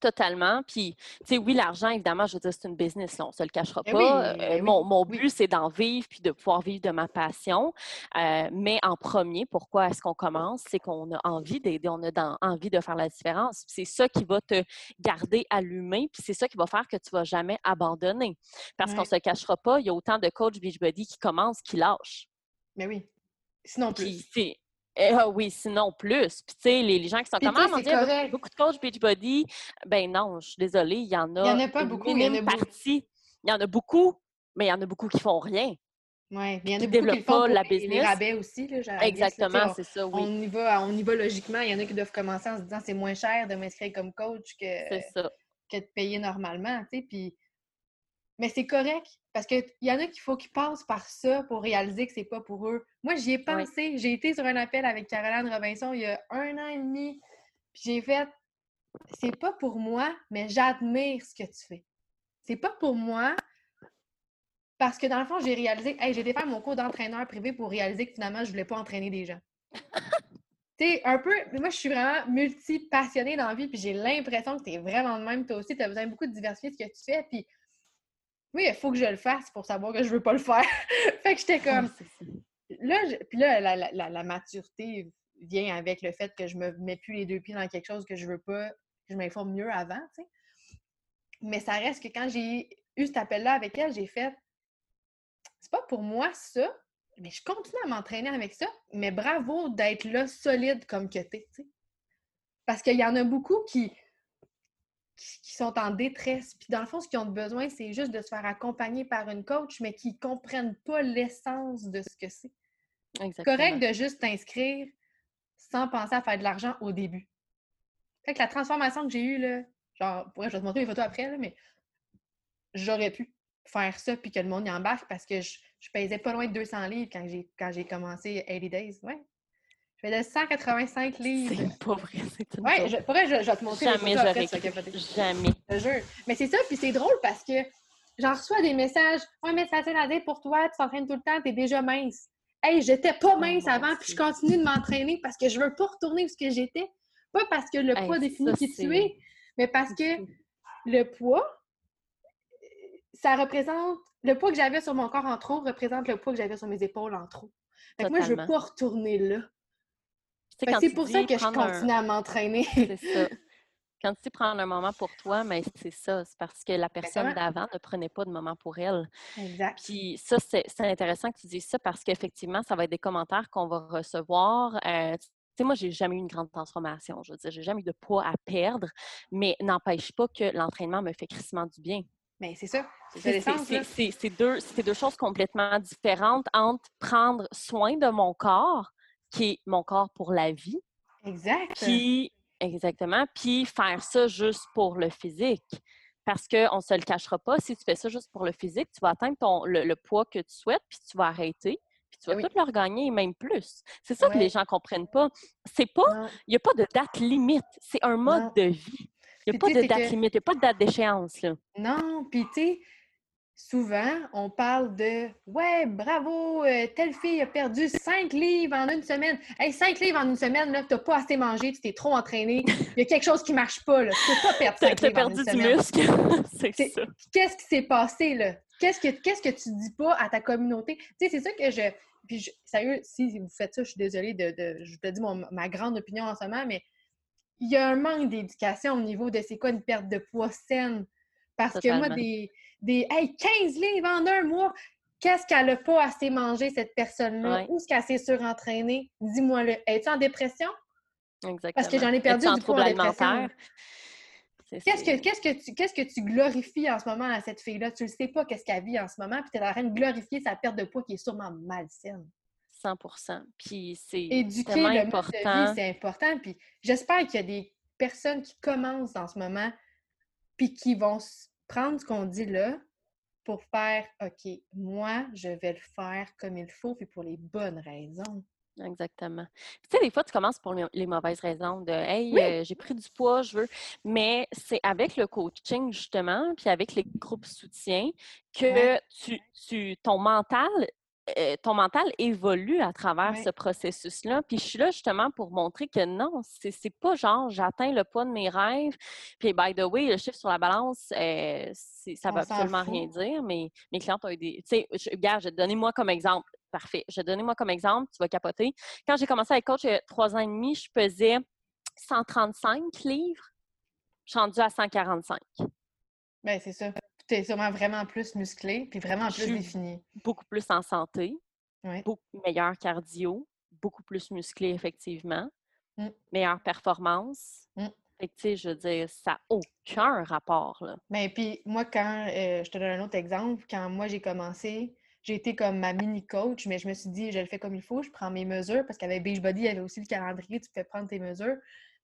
Totalement. Puis, tu sais, oui, l'argent, évidemment, je veux dire, c'est une business, là, on ne se le cachera eh pas. Euh, eh mon, mon but, c'est d'en vivre puis de pouvoir vivre de ma passion. Euh, mais en premier, pourquoi est-ce qu'on commence? C'est qu'on a envie d'aider, on a envie de faire la différence. C'est ça qui va te garder allumé, puis c'est ça qui va faire que tu ne vas jamais abandonner. Parce qu'on ne se le cachera pas, il y a autant de coachs Beachbody qui commencent, qui lâchent. Mais oui. Sinon plus. Eh, ah oui, sinon plus. Puis, tu sais, les, gens qui sont comme, ah, mon Dieu, beaucoup de coachs Beachbody. Ben non, je suis désolée, il y en a. Il n'y en a pas beaucoup. Il y en a partie. Il y en a beaucoup, mais il y en a beaucoup qui font rien. Oui, il y en a beaucoup qui font la business. les rabais aussi. Là, Exactement, c'est ça, oui. On y, va, on y va logiquement. Il y en a qui doivent commencer en se disant c'est moins cher de m'inscrire comme coach que, que de payer normalement. Puis... Mais c'est correct parce qu'il y en a qu'il faut qu'ils passent par ça pour réaliser que c'est pas pour eux. Moi, j'y ai pensé. J'ai été sur un appel avec Caroline Robinson il y a un an et demi. Puis j'ai fait c'est pas pour moi, mais j'admire ce que tu fais. C'est pas pour moi, parce que dans le fond, j'ai réalisé, hey, j'ai été faire mon cours d'entraîneur privé pour réaliser que finalement, je voulais pas entraîner des gens. tu sais, un peu, moi, je suis vraiment multi-passionnée dans la vie, puis j'ai l'impression que tu es vraiment de même. Toi aussi, tu as besoin beaucoup de diversifier ce que tu fais, puis oui, il faut que je le fasse pour savoir que je veux pas le faire. fait que j'étais comme. Là, puis là, la, maturité vient avec le fait que je me mets plus les deux pieds dans quelque chose que je veux pas, que je m'informe mieux avant, tu sais. Mais ça reste que quand j'ai eu cet appel-là avec elle, j'ai fait c'est pas pour moi ça, mais je continue à m'entraîner avec ça. Mais bravo d'être là solide comme que t'es, tu sais. Parce qu'il y en a beaucoup qui, qui, sont en détresse. Puis dans le fond, ce qu'ils ont besoin, c'est juste de se faire accompagner par une coach, mais qui ne comprennent pas l'essence de ce que c'est. Correct de juste t'inscrire sans penser à faire de l'argent au début. Fait que la transformation que j'ai eue, là, genre, je vais te montrer mes photos après, là, mais j'aurais pu faire ça puis que le monde y embarque parce que je, je pesais pas loin de 200 livres quand j'ai, quand j'ai commencé 80 Days. Ouais. Je faisais 185 livres. C'est pas vrai, c'est Ouais, je, pourrais, je, je, vais te montrer Jamais Jamais. Je jure. Mais c'est ça, puis c'est drôle parce que j'en reçois des messages. Ouais, mais c'est facile à dire pour toi, tu t'entraînes tout le temps, t'es déjà mince. Hey, j'étais pas oh mince avant, puis je continue de m'entraîner parce que je veux pas retourner où ce que j'étais. Pas parce que le poids définit qui tu es, mais parce que le poids, ça représente le poids que j'avais sur mon corps en trop représente le poids que j'avais sur mes épaules en trop. Fait moi, je veux pas retourner là. C'est pour ça que je continue à m'entraîner. C'est ça. Quand tu prends un moment pour toi, mais c'est ça, c'est parce que la personne d'avant ne prenait pas de moment pour elle. Exact. Puis ça, c'est intéressant que tu dises ça parce qu'effectivement, ça va être des commentaires qu'on va recevoir. Euh, tu sais, moi, j'ai jamais eu une grande transformation. Je veux dire, j'ai jamais eu de poids à perdre, mais n'empêche pas que l'entraînement me fait crissement du bien. Mais c'est ça. C'est deux, deux choses complètement différentes entre prendre soin de mon corps, qui est mon corps pour la vie. Exact. Puis, exactement. Puis faire ça juste pour le physique. Parce qu'on ne se le cachera pas, si tu fais ça juste pour le physique, tu vas atteindre ton, le, poids que tu souhaites, puis tu vas arrêter, puis tu vas tout leur gagner, même plus. C'est ça que les gens ne comprennent pas. C'est pas, il n'y a pas de date limite. C'est un mode de vie. Il n'y a pas de date limite, il n'y a pas de date d'échéance. Non, puis tu sais, souvent, on parle de Ouais, bravo, euh, telle fille a perdu 5 livres en une semaine. Hey, 5 livres en une semaine, là, t'as pas assez mangé, tu t'es trop entraîné. Il y a quelque chose qui marche pas, là. Tu peux pas perdre 5 livres. perdu du muscle. c'est ça. Qu'est-ce qui s'est passé, là? Qu'est-ce que, qu'est-ce que tu dis pas à ta communauté? Tu sais, c'est ça que je. Puis, sérieux, si vous faites ça, je suis désolée de. de je te dis ma grande opinion en ce moment, mais il y a un manque d'éducation au niveau de c'est quoi une perte de poids saine. Parce que moi, des, des hey, 15 livres en un mois, qu'est-ce qu'elle n'a pas assez mangé, cette personne-là? Où est-ce qu'elle s'est surentraînée? Dis-moi-le. Es-tu en dépression? Exactement. Parce que j'en ai perdu du poids en dépression. Qu'est-ce que, qu'est-ce, que tu, qu'est-ce que tu glorifies en ce moment à cette fille-là? Tu ne sais pas qu'est-ce qu'elle vit en ce moment, puis tu es en train de glorifier sa perte de poids qui est sûrement malsaine. 100% Puis c'est Éduquer le important. c'est important. Puis j'espère qu'il y a des personnes qui commencent en ce moment, puis qui vont prendre ce qu'on dit là pour faire OK, moi, je vais le faire comme il faut, puis pour les bonnes raisons. Exactement. Tu sais, des fois, tu commences pour les mauvaises raisons de Hey, euh, j'ai pris du poids, je veux. Mais c'est avec le coaching, justement, puis avec les groupes soutien que tu, tu, ton mental euh, ton mental évolue à travers ce processus-là. Puis je suis là justement pour montrer que non, c'est pas genre j'atteins le poids de mes rêves. Puis by the way, le chiffre sur la balance, euh, ça ne veut absolument rien dire, mais mes clients ont eu des. Tu sais, regarde, je vais moi comme exemple. Parfait. Je vais te donner moi comme exemple, tu vas capoter. Quand j'ai commencé à être coach il y a trois ans et demi, je pesais 135 livres. Je suis rendue à 145. Bien, c'est ça tu es sûrement vraiment plus musclé, puis vraiment plus défini. Beaucoup plus en santé, beaucoup meilleur cardio, beaucoup plus musclé, effectivement, mmh. meilleure performance. Mmh. Fait que, tu sais, je veux dire, ça n'a aucun rapport, là. Mais puis, moi, quand, euh, je te donne un autre exemple, quand moi, j'ai commencé, j'ai été comme ma mini-coach, mais je me suis dit, je le fais comme il faut, je prends mes mesures, parce qu'avec Beachbody, il y avait aussi le calendrier, tu peux prendre tes mesures.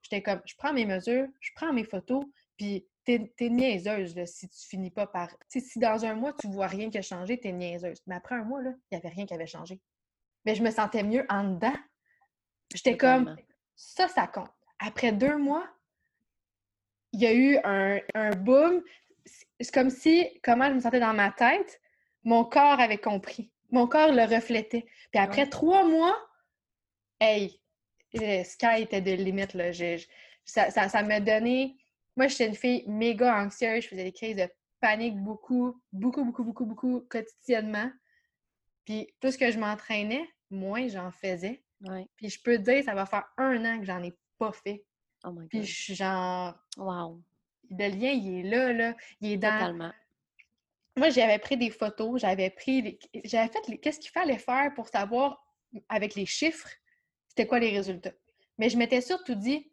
J'étais comme, je prends mes mesures, je prends mes photos, puis t'es es niaiseuse là, si tu finis pas par. si dans un mois, tu vois rien qui a changé, t'es niaiseuse. Mais après un mois, il n'y avait rien qui avait changé. Mais je me sentais mieux en dedans. J'étais comme, ça, ça compte. Après deux mois, il y a eu un, un boom. C'est comme si, comment je me sentais dans ma tête, mon corps avait compris. Mon corps le reflétait. Puis après trois mois, hey, le sky était de limite. Là. ça, ça, m'a donné. Moi, j'étais une fille méga anxieuse. Je faisais des crises de panique beaucoup, beaucoup, beaucoup, beaucoup, beaucoup quotidiennement. Puis plus que je m'entraînais, moins j'en faisais. Puis je peux te dire, ça va faire un an que j'en ai pas fait. Oh my God. Puis je suis genre. Wow. Le lien, il est là, là. Il est dans. Totalement. Moi, j'avais pris des photos, j'avais pris. J'avais fait qu'est-ce qu'il fallait faire pour savoir, avec les chiffres, c'était quoi les résultats. Mais je m'étais surtout dit,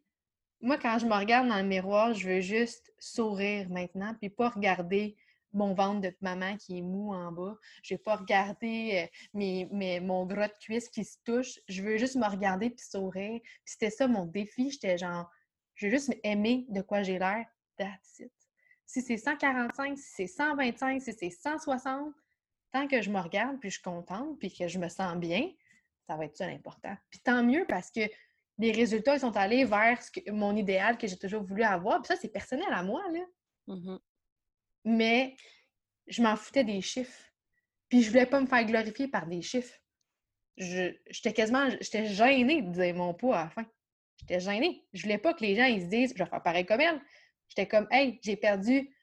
moi, quand je me regarde dans le miroir, je veux juste sourire maintenant, puis pas regarder mon ventre de maman qui est mou en bas. Je vais pas regarder euh, mes, mon gras de cuisse qui se touche. Je veux juste me regarder puis sourire. Puis c'était ça mon défi. J'étais genre, je veux juste aimer de quoi j'ai l'air. That's. Si c'est 145, si c'est 125, si c'est 160, tant que je me regarde puis je suis contente puis que je me sens bien, ça va être ça l'important. Puis tant mieux parce que les résultats ils sont allés vers mon idéal que j'ai toujours voulu avoir. Puis ça, c'est personnel à moi, là. Mm-hmm. Mais je m'en foutais des chiffres. Puis je voulais pas me faire glorifier par des chiffres. J'étais quasiment, j'étais gênée de dire mon poids à la fin. J'étais gênée. Je voulais pas que les gens ils se disent, je vais faire pareil comme elle. J'étais comme, hey, j'ai perdu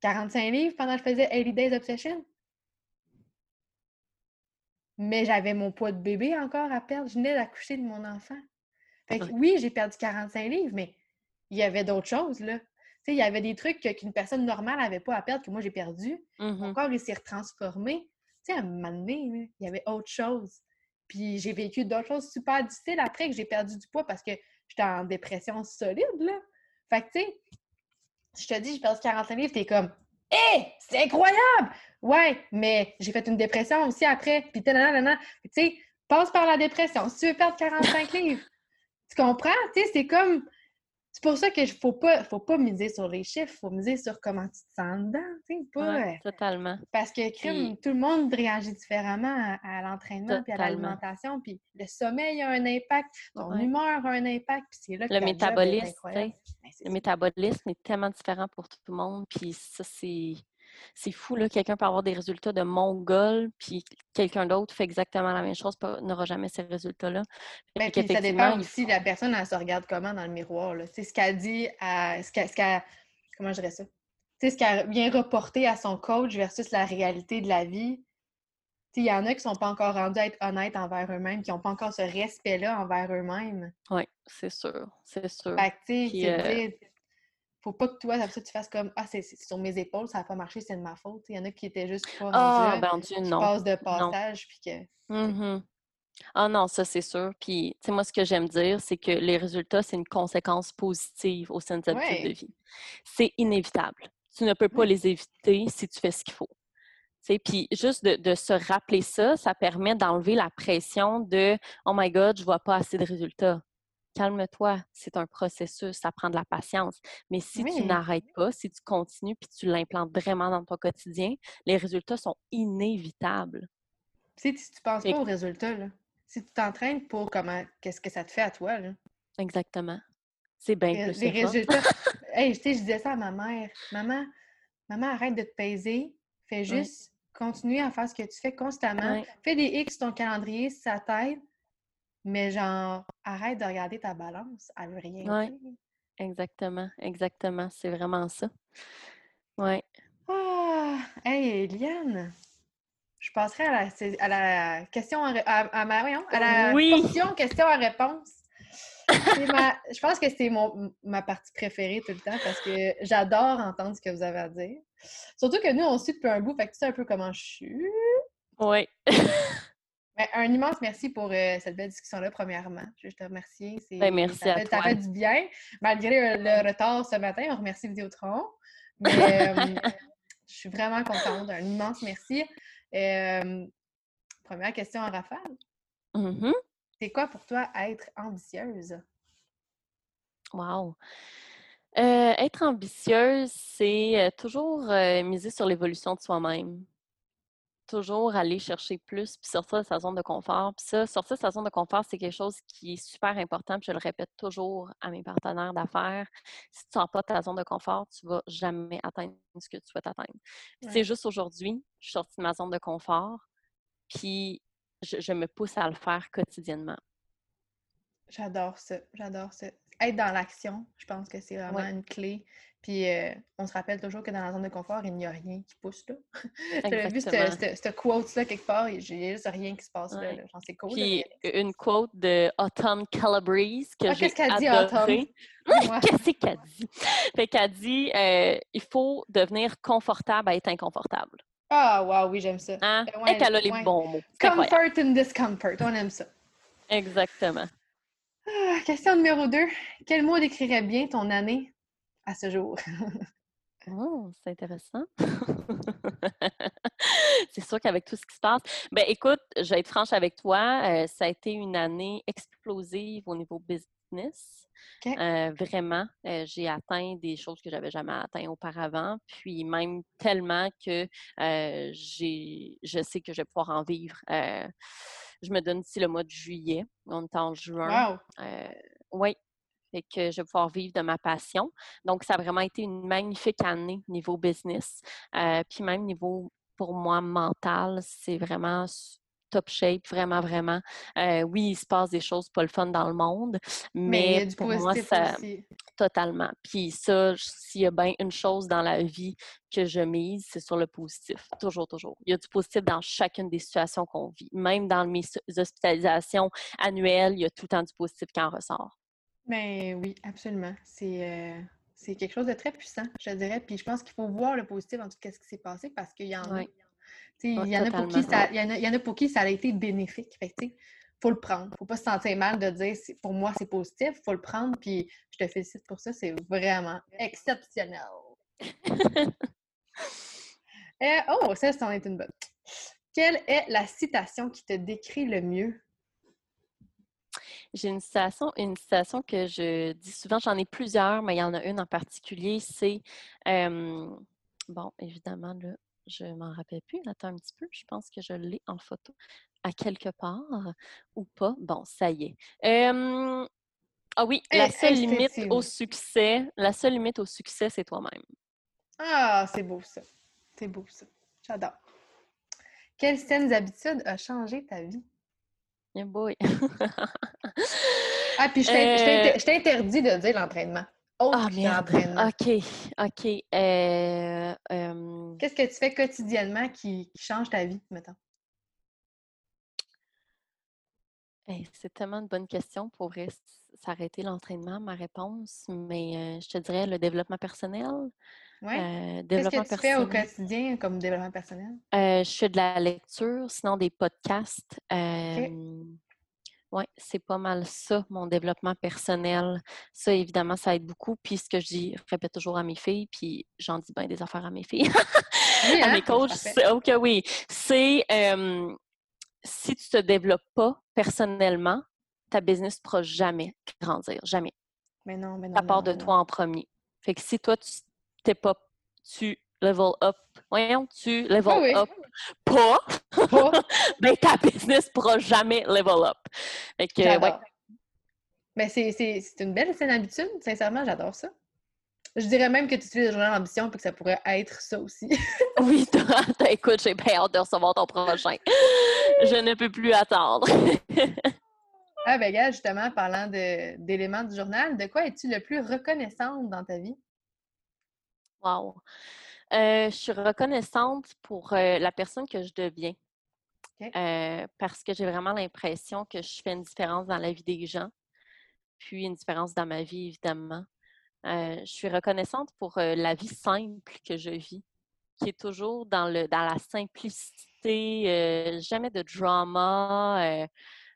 45 livres pendant que je faisais 80 Days Obsession. Mais j'avais mon poids de bébé encore à perdre. Je venais d'accoucher de mon enfant. Fait que, oui, j'ai perdu 45 livres, mais il y avait d'autres choses, là il y avait des trucs qu'une personne normale n'avait pas à perdre que moi j'ai perdu. Mon mm-hmm. corps, il s'est retransformé. Tu sais, à un moment donné, il y avait autre chose. Puis j'ai vécu d'autres choses super difficiles après que j'ai perdu du poids parce que j'étais en dépression solide, là. Fait que, tu sais, si je te dis j'ai perdu 45 livres, t'es comme Hé! c'est incroyable! Ouais, mais j'ai fait une dépression aussi après. Puis, tu sais, passe par la dépression. Si tu veux perdre 45 livres, tu comprends? Tu sais, c'est comme c'est pour ça qu'il ne faut pas, faut pas miser sur les chiffres, il faut miser sur comment tu te sens dedans. Pas, euh, totalement. Parce que tout le monde réagit différemment à, l'entraînement et à l'alimentation. Puis le sommeil a un impact, ton humeur a un impact. Puis c'est là que le métabolisme, ben, le métabolisme est tellement différent pour tout le monde. Puis ça, c'est c'est fou, là, quelqu'un peut avoir des résultats de mongol, puis quelqu'un d'autre fait exactement la même chose, n'aura jamais ces résultats-là. Mais ben, ça dépend aussi la personne, elle se regarde comment dans le miroir. C'est ce qu'elle dit à. Ce qu'elle, comment je dirais ça? C'est ce qu'elle vient reporter à son coach versus la réalité de la vie. Il y en a qui ne sont pas encore rendus à être honnêtes envers eux-mêmes, qui n'ont pas encore ce respect-là envers eux-mêmes. Oui, c'est sûr. C'est sûr. Fait que, faut pas que toi, ça, tu fasses comme Ah, c'est sur mes épaules, ça n'a pas marché, c'est de ma faute. Il y en a qui étaient juste pas ah, ben Dieu, non. passent de passage. Puis que... Mm-hmm. Ah non, ça c'est sûr. Puis, tu sais, moi, ce que j'aime dire, c'est que les résultats, c'est une conséquence positive au sein de cette de vie. C'est inévitable. Tu ne peux pas les éviter si tu fais ce qu'il faut. Puis juste de, de, se rappeler ça, ça permet d'enlever la pression de Oh my God, je vois pas assez de résultats calme-toi, c'est un processus, ça prend de la patience. Mais si tu n'arrêtes pas, si tu continues puis tu l'implantes vraiment dans ton quotidien, les résultats sont inévitables. Si tu ne penses pas aux résultats, là. si tu t'entraînes pour comment, qu'est-ce que ça te fait à toi, là? Exactement. C'est bien plus Les résultats. hey, je disais ça à ma mère. Maman, maman, arrête de te peser. Fais juste continuer à faire ce que tu fais constamment. Fais des X sur ton calendrier si ça t'aide. Mais genre, arrête de regarder ta balance, elle veut rien Oui, exactement, exactement. C'est vraiment ça. Oui. Ah! Hey, Eliane! Je passerai à la, à la question à, à, ma, à la oui. question à réponse. je pense que c'est ma partie préférée tout le temps parce que j'adore entendre ce que vous avez à dire. Surtout que nous, on suit depuis un bout, fait que tu sais un peu comment je suis. Oui. Ben, un immense merci pour euh, cette belle discussion-là, premièrement. Je veux te remercier. Ben, merci ça fait, Ça fait du bien. Malgré le retard ce matin, on remercie Vidéotron. Mais euh, je suis vraiment contente. Un immense merci. première question en rafale. Mm-hmm. C'est quoi pour toi être ambitieuse? Wow! Euh, être ambitieuse, c'est euh, toujours euh, miser sur l'évolution de soi-même. Toujours aller chercher plus, puis sortir de sa zone de confort. Puis ça, sortir de sa zone de confort, c'est quelque chose qui est super important. Puis je le répète toujours à mes partenaires d'affaires. Si tu ne sors pas ta zone de confort, tu ne vas jamais atteindre ce que tu souhaites atteindre. C'est juste aujourd'hui, je suis sortie de ma zone de confort, puis je me pousse à le faire quotidiennement. J'adore ça, j'adore ça être dans l'action, je pense que c'est vraiment une clé. Puis euh, on se rappelle toujours que dans la zone de confort, il n'y a rien qui pousse là. J'avais vu cette quote-là quelque part, il n'y a juste rien qui se passe là. J'en sais cool. Puis une quote de Autumn Calabrese que ah, j'ai Qu'est-ce qu'elle dit, Autumn? Qu'est-ce qu'elle dit? Fait qu'elle dit euh, il faut devenir confortable à être inconfortable. Ah, wow, oui, j'aime ça. Hein? Ben elle a les bons mots. Comfort and discomfort, on aime ça. Exactement. Ah, question numéro 2. Quel mot décrirait bien ton année à ce jour? oh, c'est intéressant. c'est sûr qu'avec tout ce qui se passe. Ben écoute, je vais être franche avec toi. Euh, ça a été une année explosive au niveau business. Euh, vraiment, euh, j'ai atteint des choses que j'avais jamais atteintes auparavant, puis même tellement que j'ai, je sais que je vais pouvoir en vivre je me donne ici le mois de juillet. On est en juin. Euh, oui. Fait que je vais pouvoir vivre de ma passion. Donc, ça a vraiment été une magnifique année niveau business. Euh, puis même niveau, pour moi, mental, c'est vraiment top shape, vraiment, vraiment. Euh, oui, il se passe des choses pas le fun dans le monde, mais, pour moi, ça. Totalement. Puis ça, s'il y a bien une chose dans la vie que je mise, c'est sur le positif. Toujours, toujours. Il y a du positif dans chacune des situations qu'on vit. Même dans mes hospitalisations annuelles, il y a tout le temps du positif qui en ressort. Mais oui, absolument. C'est. Euh, c'est quelque chose de très puissant, je dirais. Puis je pense qu'il faut voir le positif en tout cas ce qui s'est passé parce qu'il y en a il y, en a pour qui ça, y, en a, pour qui ça a été bénéfique. Il faut le prendre. Il ne faut pas se sentir mal de dire pour moi c'est positif. Il faut le prendre. Puis je te félicite pour ça. C'est vraiment exceptionnel. Euh, oh, ça, c'en est une bonne. Quelle est la citation qui te décrit le mieux? J'ai une citation, une citation que je dis souvent, j'en ai plusieurs, mais il y en a une en particulier, c'est bon, évidemment, là, je m'en rappelle plus. Attends un petit peu. Je pense que je l'ai en photo à quelque part ou pas. Bon, ça y est. ah oui, la seule limite au succès, la seule limite au succès, c'est toi-même. Ah, c'est beau ça. C'est beau ça. J'adore. Quelle saine habitude a changé ta vie? Yeah boy. ah, puis je euh t'interdis de dire l'entraînement ah, OK, OK. Euh, Qu'est-ce que tu fais quotidiennement qui, change ta vie, mettons? c'est tellement une bonne question pour s'arrêter l'entraînement, ma réponse, mais je te dirais le développement personnel. Oui. Qu'est-ce que tu fais au quotidien comme développement personnel? je fais de la lecture, sinon des podcasts. Oui, c'est pas mal ça, mon développement personnel. Ça, évidemment, ça aide beaucoup. Puis ce que je dis, je répète toujours à mes filles, puis j'en dis bien des affaires à mes filles, à hein? mes coachs. OK, oui. C'est si tu te développes pas personnellement, ta business ne pourra jamais grandir. Jamais. Mais non, mais non. À part de toi en premier. Fait que si toi, tu t'es pas, tu level up. Voyons, tu level up pas, ben ta business pourra jamais level up. Fait que, ouais. Mais c'est une belle scène habitude, sincèrement, j'adore ça. Je dirais même que tu utilises le journal ambition et que ça pourrait être ça aussi. oui, écoute, j'ai bien hâte de recevoir ton prochain. Je ne peux plus attendre. ah ben gars, justement, parlant d'éléments du journal, de quoi es-tu le plus reconnaissante dans ta vie? Wow. Euh, je suis reconnaissante pour euh, la personne que je deviens. Euh, parce que j'ai vraiment l'impression que je fais une différence dans la vie des gens, puis une différence dans ma vie, évidemment. je suis reconnaissante pour la vie simple que je vis, qui est toujours dans, le, dans la simplicité, jamais de drama.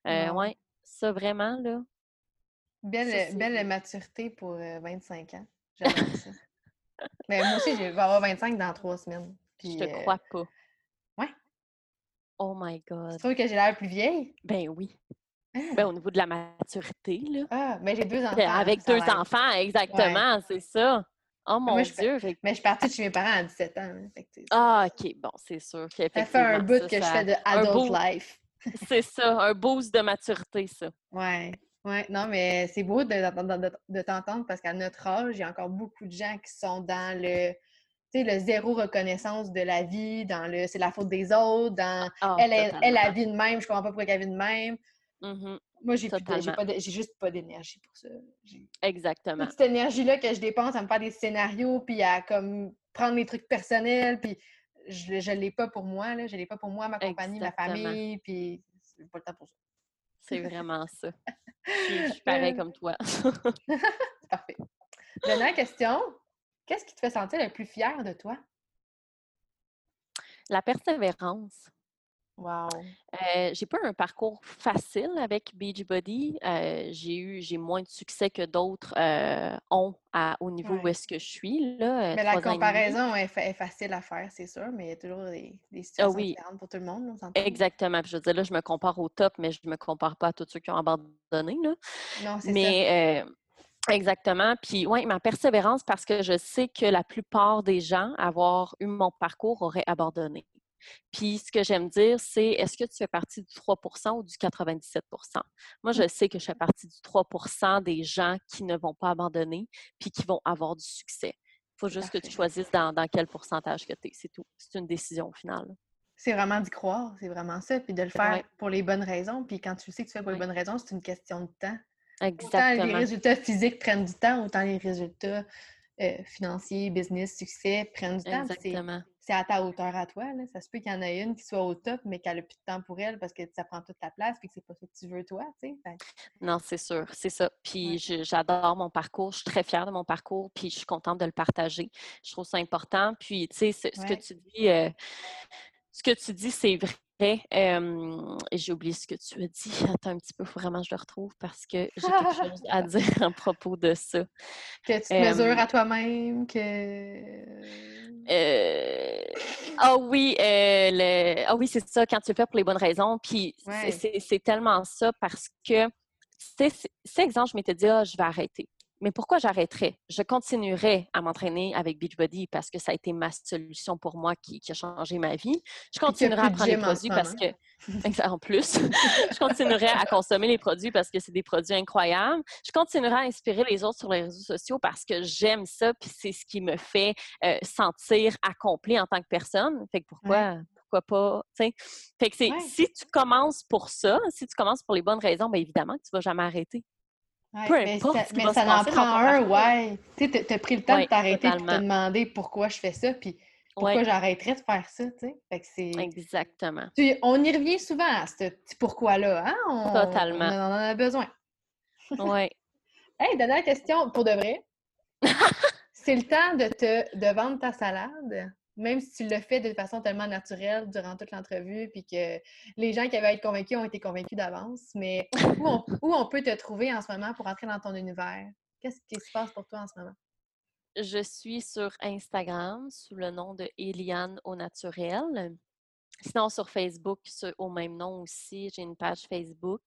ouais, ça vraiment, là. Belle, belle maturité pour 25 ans. J'adore ça. Mais moi aussi, je vais avoir 25 dans trois semaines. Puis, je te euh, crois pas. Ouais. Oh my God. Tu trouves que j'ai l'air plus vieille? Ben oui. Ah! Ben, au niveau de la maturité, là. Ah, mais j'ai deux enfants. Avec deux enfants, exactement, c'est ça. Oh mon Dieu! Mais je suis partie de chez mes parents à 17 ans. ah, OK, bon, c'est sûr. Ça fait un bout que je fais de adult life. c'est ça, un boost de maturité, ça. Ouais. Oui, non, mais c'est beau de, t'entendre parce qu'à notre âge, il y a encore beaucoup de gens qui sont dans le, le zéro reconnaissance de la vie, dans le c'est la faute des autres, dans ah, elle, elle, elle, a vie de même, je comprends pas pourquoi elle a vie de même. Mm-hmm. Moi, j'ai, j'ai, juste pas d'énergie pour ça. Exactement. Cette énergie-là que je dépense à me faire des scénarios, puis à comme prendre les trucs personnels, puis je, ne l'ai pas pour moi, là. je l'ai pas pour moi, ma compagnie, ma famille, puis j'ai pas le temps pour ça. C'est vraiment ça. Je suis pareil comme toi. Parfait. Dernière question. Qu'est-ce qui te fait sentir le plus fier de toi? La persévérance. Wow. Euh, j'ai pas un parcours facile avec Beachbody. Euh, j'ai eu j'ai moins de succès que d'autres euh, ont à, au niveau où est-ce que je suis. Là, mais la comparaison est, facile à faire, c'est sûr, mais il y a toujours des, des ah situations différentes pour tout le monde. Exactement. je veux dire, là, je me compare au top, mais je ne me compare pas à tous ceux qui ont abandonné. Là. Non, c'est mais, Exactement. Puis, oui, ma persévérance, parce que je sais que la plupart des gens, avoir eu mon parcours, auraient abandonné. Puis ce que j'aime dire, c'est est-ce que tu fais partie du 3% ou du 97% Moi, je sais que je fais partie du 3% des gens qui ne vont pas abandonner puis qui vont avoir du succès. Il faut juste que tu choisisses dans, quel pourcentage que tu es. C'est tout. C'est une décision finale. C'est vraiment d'y croire, c'est vraiment ça. Puis de le faire pour les bonnes raisons. Puis quand tu sais que tu fais pour les bonnes raisons, c'est une question de temps. Exactement. Autant les résultats physiques prennent du temps, autant les résultats euh, financiers, business, succès prennent du temps. Exactement c'est à ta hauteur à toi. Là. Ça se peut qu'il y en ait une qui soit au top, mais qu'elle n'a plus de temps pour elle parce que ça prend toute ta place et que c'est pas ce que tu veux toi. Non, c'est sûr, c'est ça. Puis j'adore mon parcours, je suis très fière de mon parcours, puis je suis contente de le partager. Je trouve ça important. Puis, tu sais, ce, que tu dis, euh, ce que tu dis, c'est vrai j'ai oublié ce que tu as dit. Attends un petit peu, il faut vraiment que je le retrouve parce que j'ai quelque chose à dire à propos de ça. Que tu te mesures à toi-même, que. Euh... Ah oui, euh, le... ah oui, c'est ça, quand tu le fais pour les bonnes raisons. Puis c'est tellement ça parce que, c'est exemple, je m'étais dit, ah, je vais arrêter mais pourquoi j'arrêterais? Je continuerai à m'entraîner avec Beachbody parce que ça a été ma solution pour moi qui, a changé ma vie. Je continuerai à prendre les produits parce que, en plus, je continuerai à consommer les produits parce que c'est des produits incroyables. Je continuerai à inspirer les autres sur les réseaux sociaux parce que j'aime ça puis c'est ce qui me fait euh, sentir accompli en tant que personne. Fait que pourquoi, pourquoi pas, Fait que c'est, si tu commences pour ça, si tu commences pour les bonnes raisons, bien évidemment que tu vas jamais arrêter mais ça, en prend un, ouais. Tu sais, as pris le temps de t'arrêter et de te demander pourquoi je fais ça, puis pourquoi j'arrêterais de faire ça, tu sais. Exactement. on y revient souvent à ce petit pourquoi-là, hein? On, Totalement. On en a besoin. Oui. hey, dernière question, pour de vrai. C'est le temps de te de vendre ta salade même si tu le fais de façon tellement naturelle durant toute l'entrevue, puis que les gens qui avaient été convaincus ont été convaincus d'avance, mais où on, peut te trouver en ce moment pour entrer dans ton univers? Qu'est-ce qui se passe pour toi en ce moment? Je suis sur Instagram sous le nom de Eliane au naturel. Sinon, sur Facebook, au même nom aussi, j'ai une page Facebook.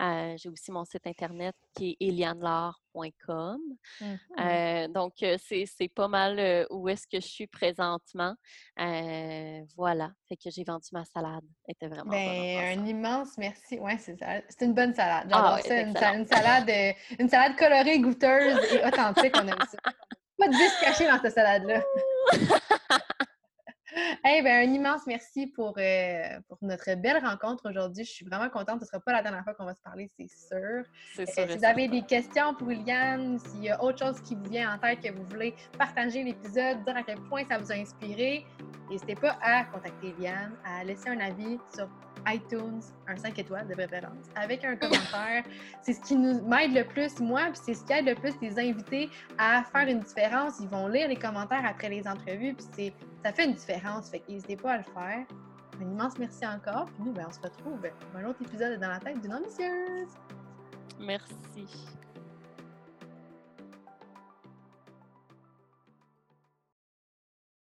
Euh, j'ai aussi mon site internet qui est elianelar.com. Mmh euh, donc, euh, c'est pas mal où est-ce que je suis présentement. voilà. Fait que j'ai vendu ma salade. Elle était vraiment ben, Un immense merci. Oui, c'est C'est une bonne salade. J'adore ah ça. Une, salade, une salade colorée, goûteuse et authentique. On aime ça. Pas de vis caché dans cette salade-là. Hey, ben, un immense merci pour, euh, pour notre belle rencontre aujourd'hui. Je suis vraiment contente. Ce ne sera pas la dernière fois qu'on va se parler, c'est sûr. Sûr. si vous avez des questions pour Liliane, s'il y a autre chose qui vous vient en tête que vous voulez partager l'épisode, dire à quel point ça vous a inspiré, n'hésitez pas à contacter Liliane, à laisser un avis sur iTunes, un 5 étoiles de préférence, avec un commentaire. c'est ce qui nous m'aide le plus, moi, puis c'est ce qui aide le plus les invités à faire une différence. Ils vont lire les commentaires après les entrevues, puis ça fait une différence. Fait n'hésitez pas à le faire. Un immense merci encore. Puis nous, ben, on se retrouve dans un autre épisode dans la tête d'une ambitieuse. Merci.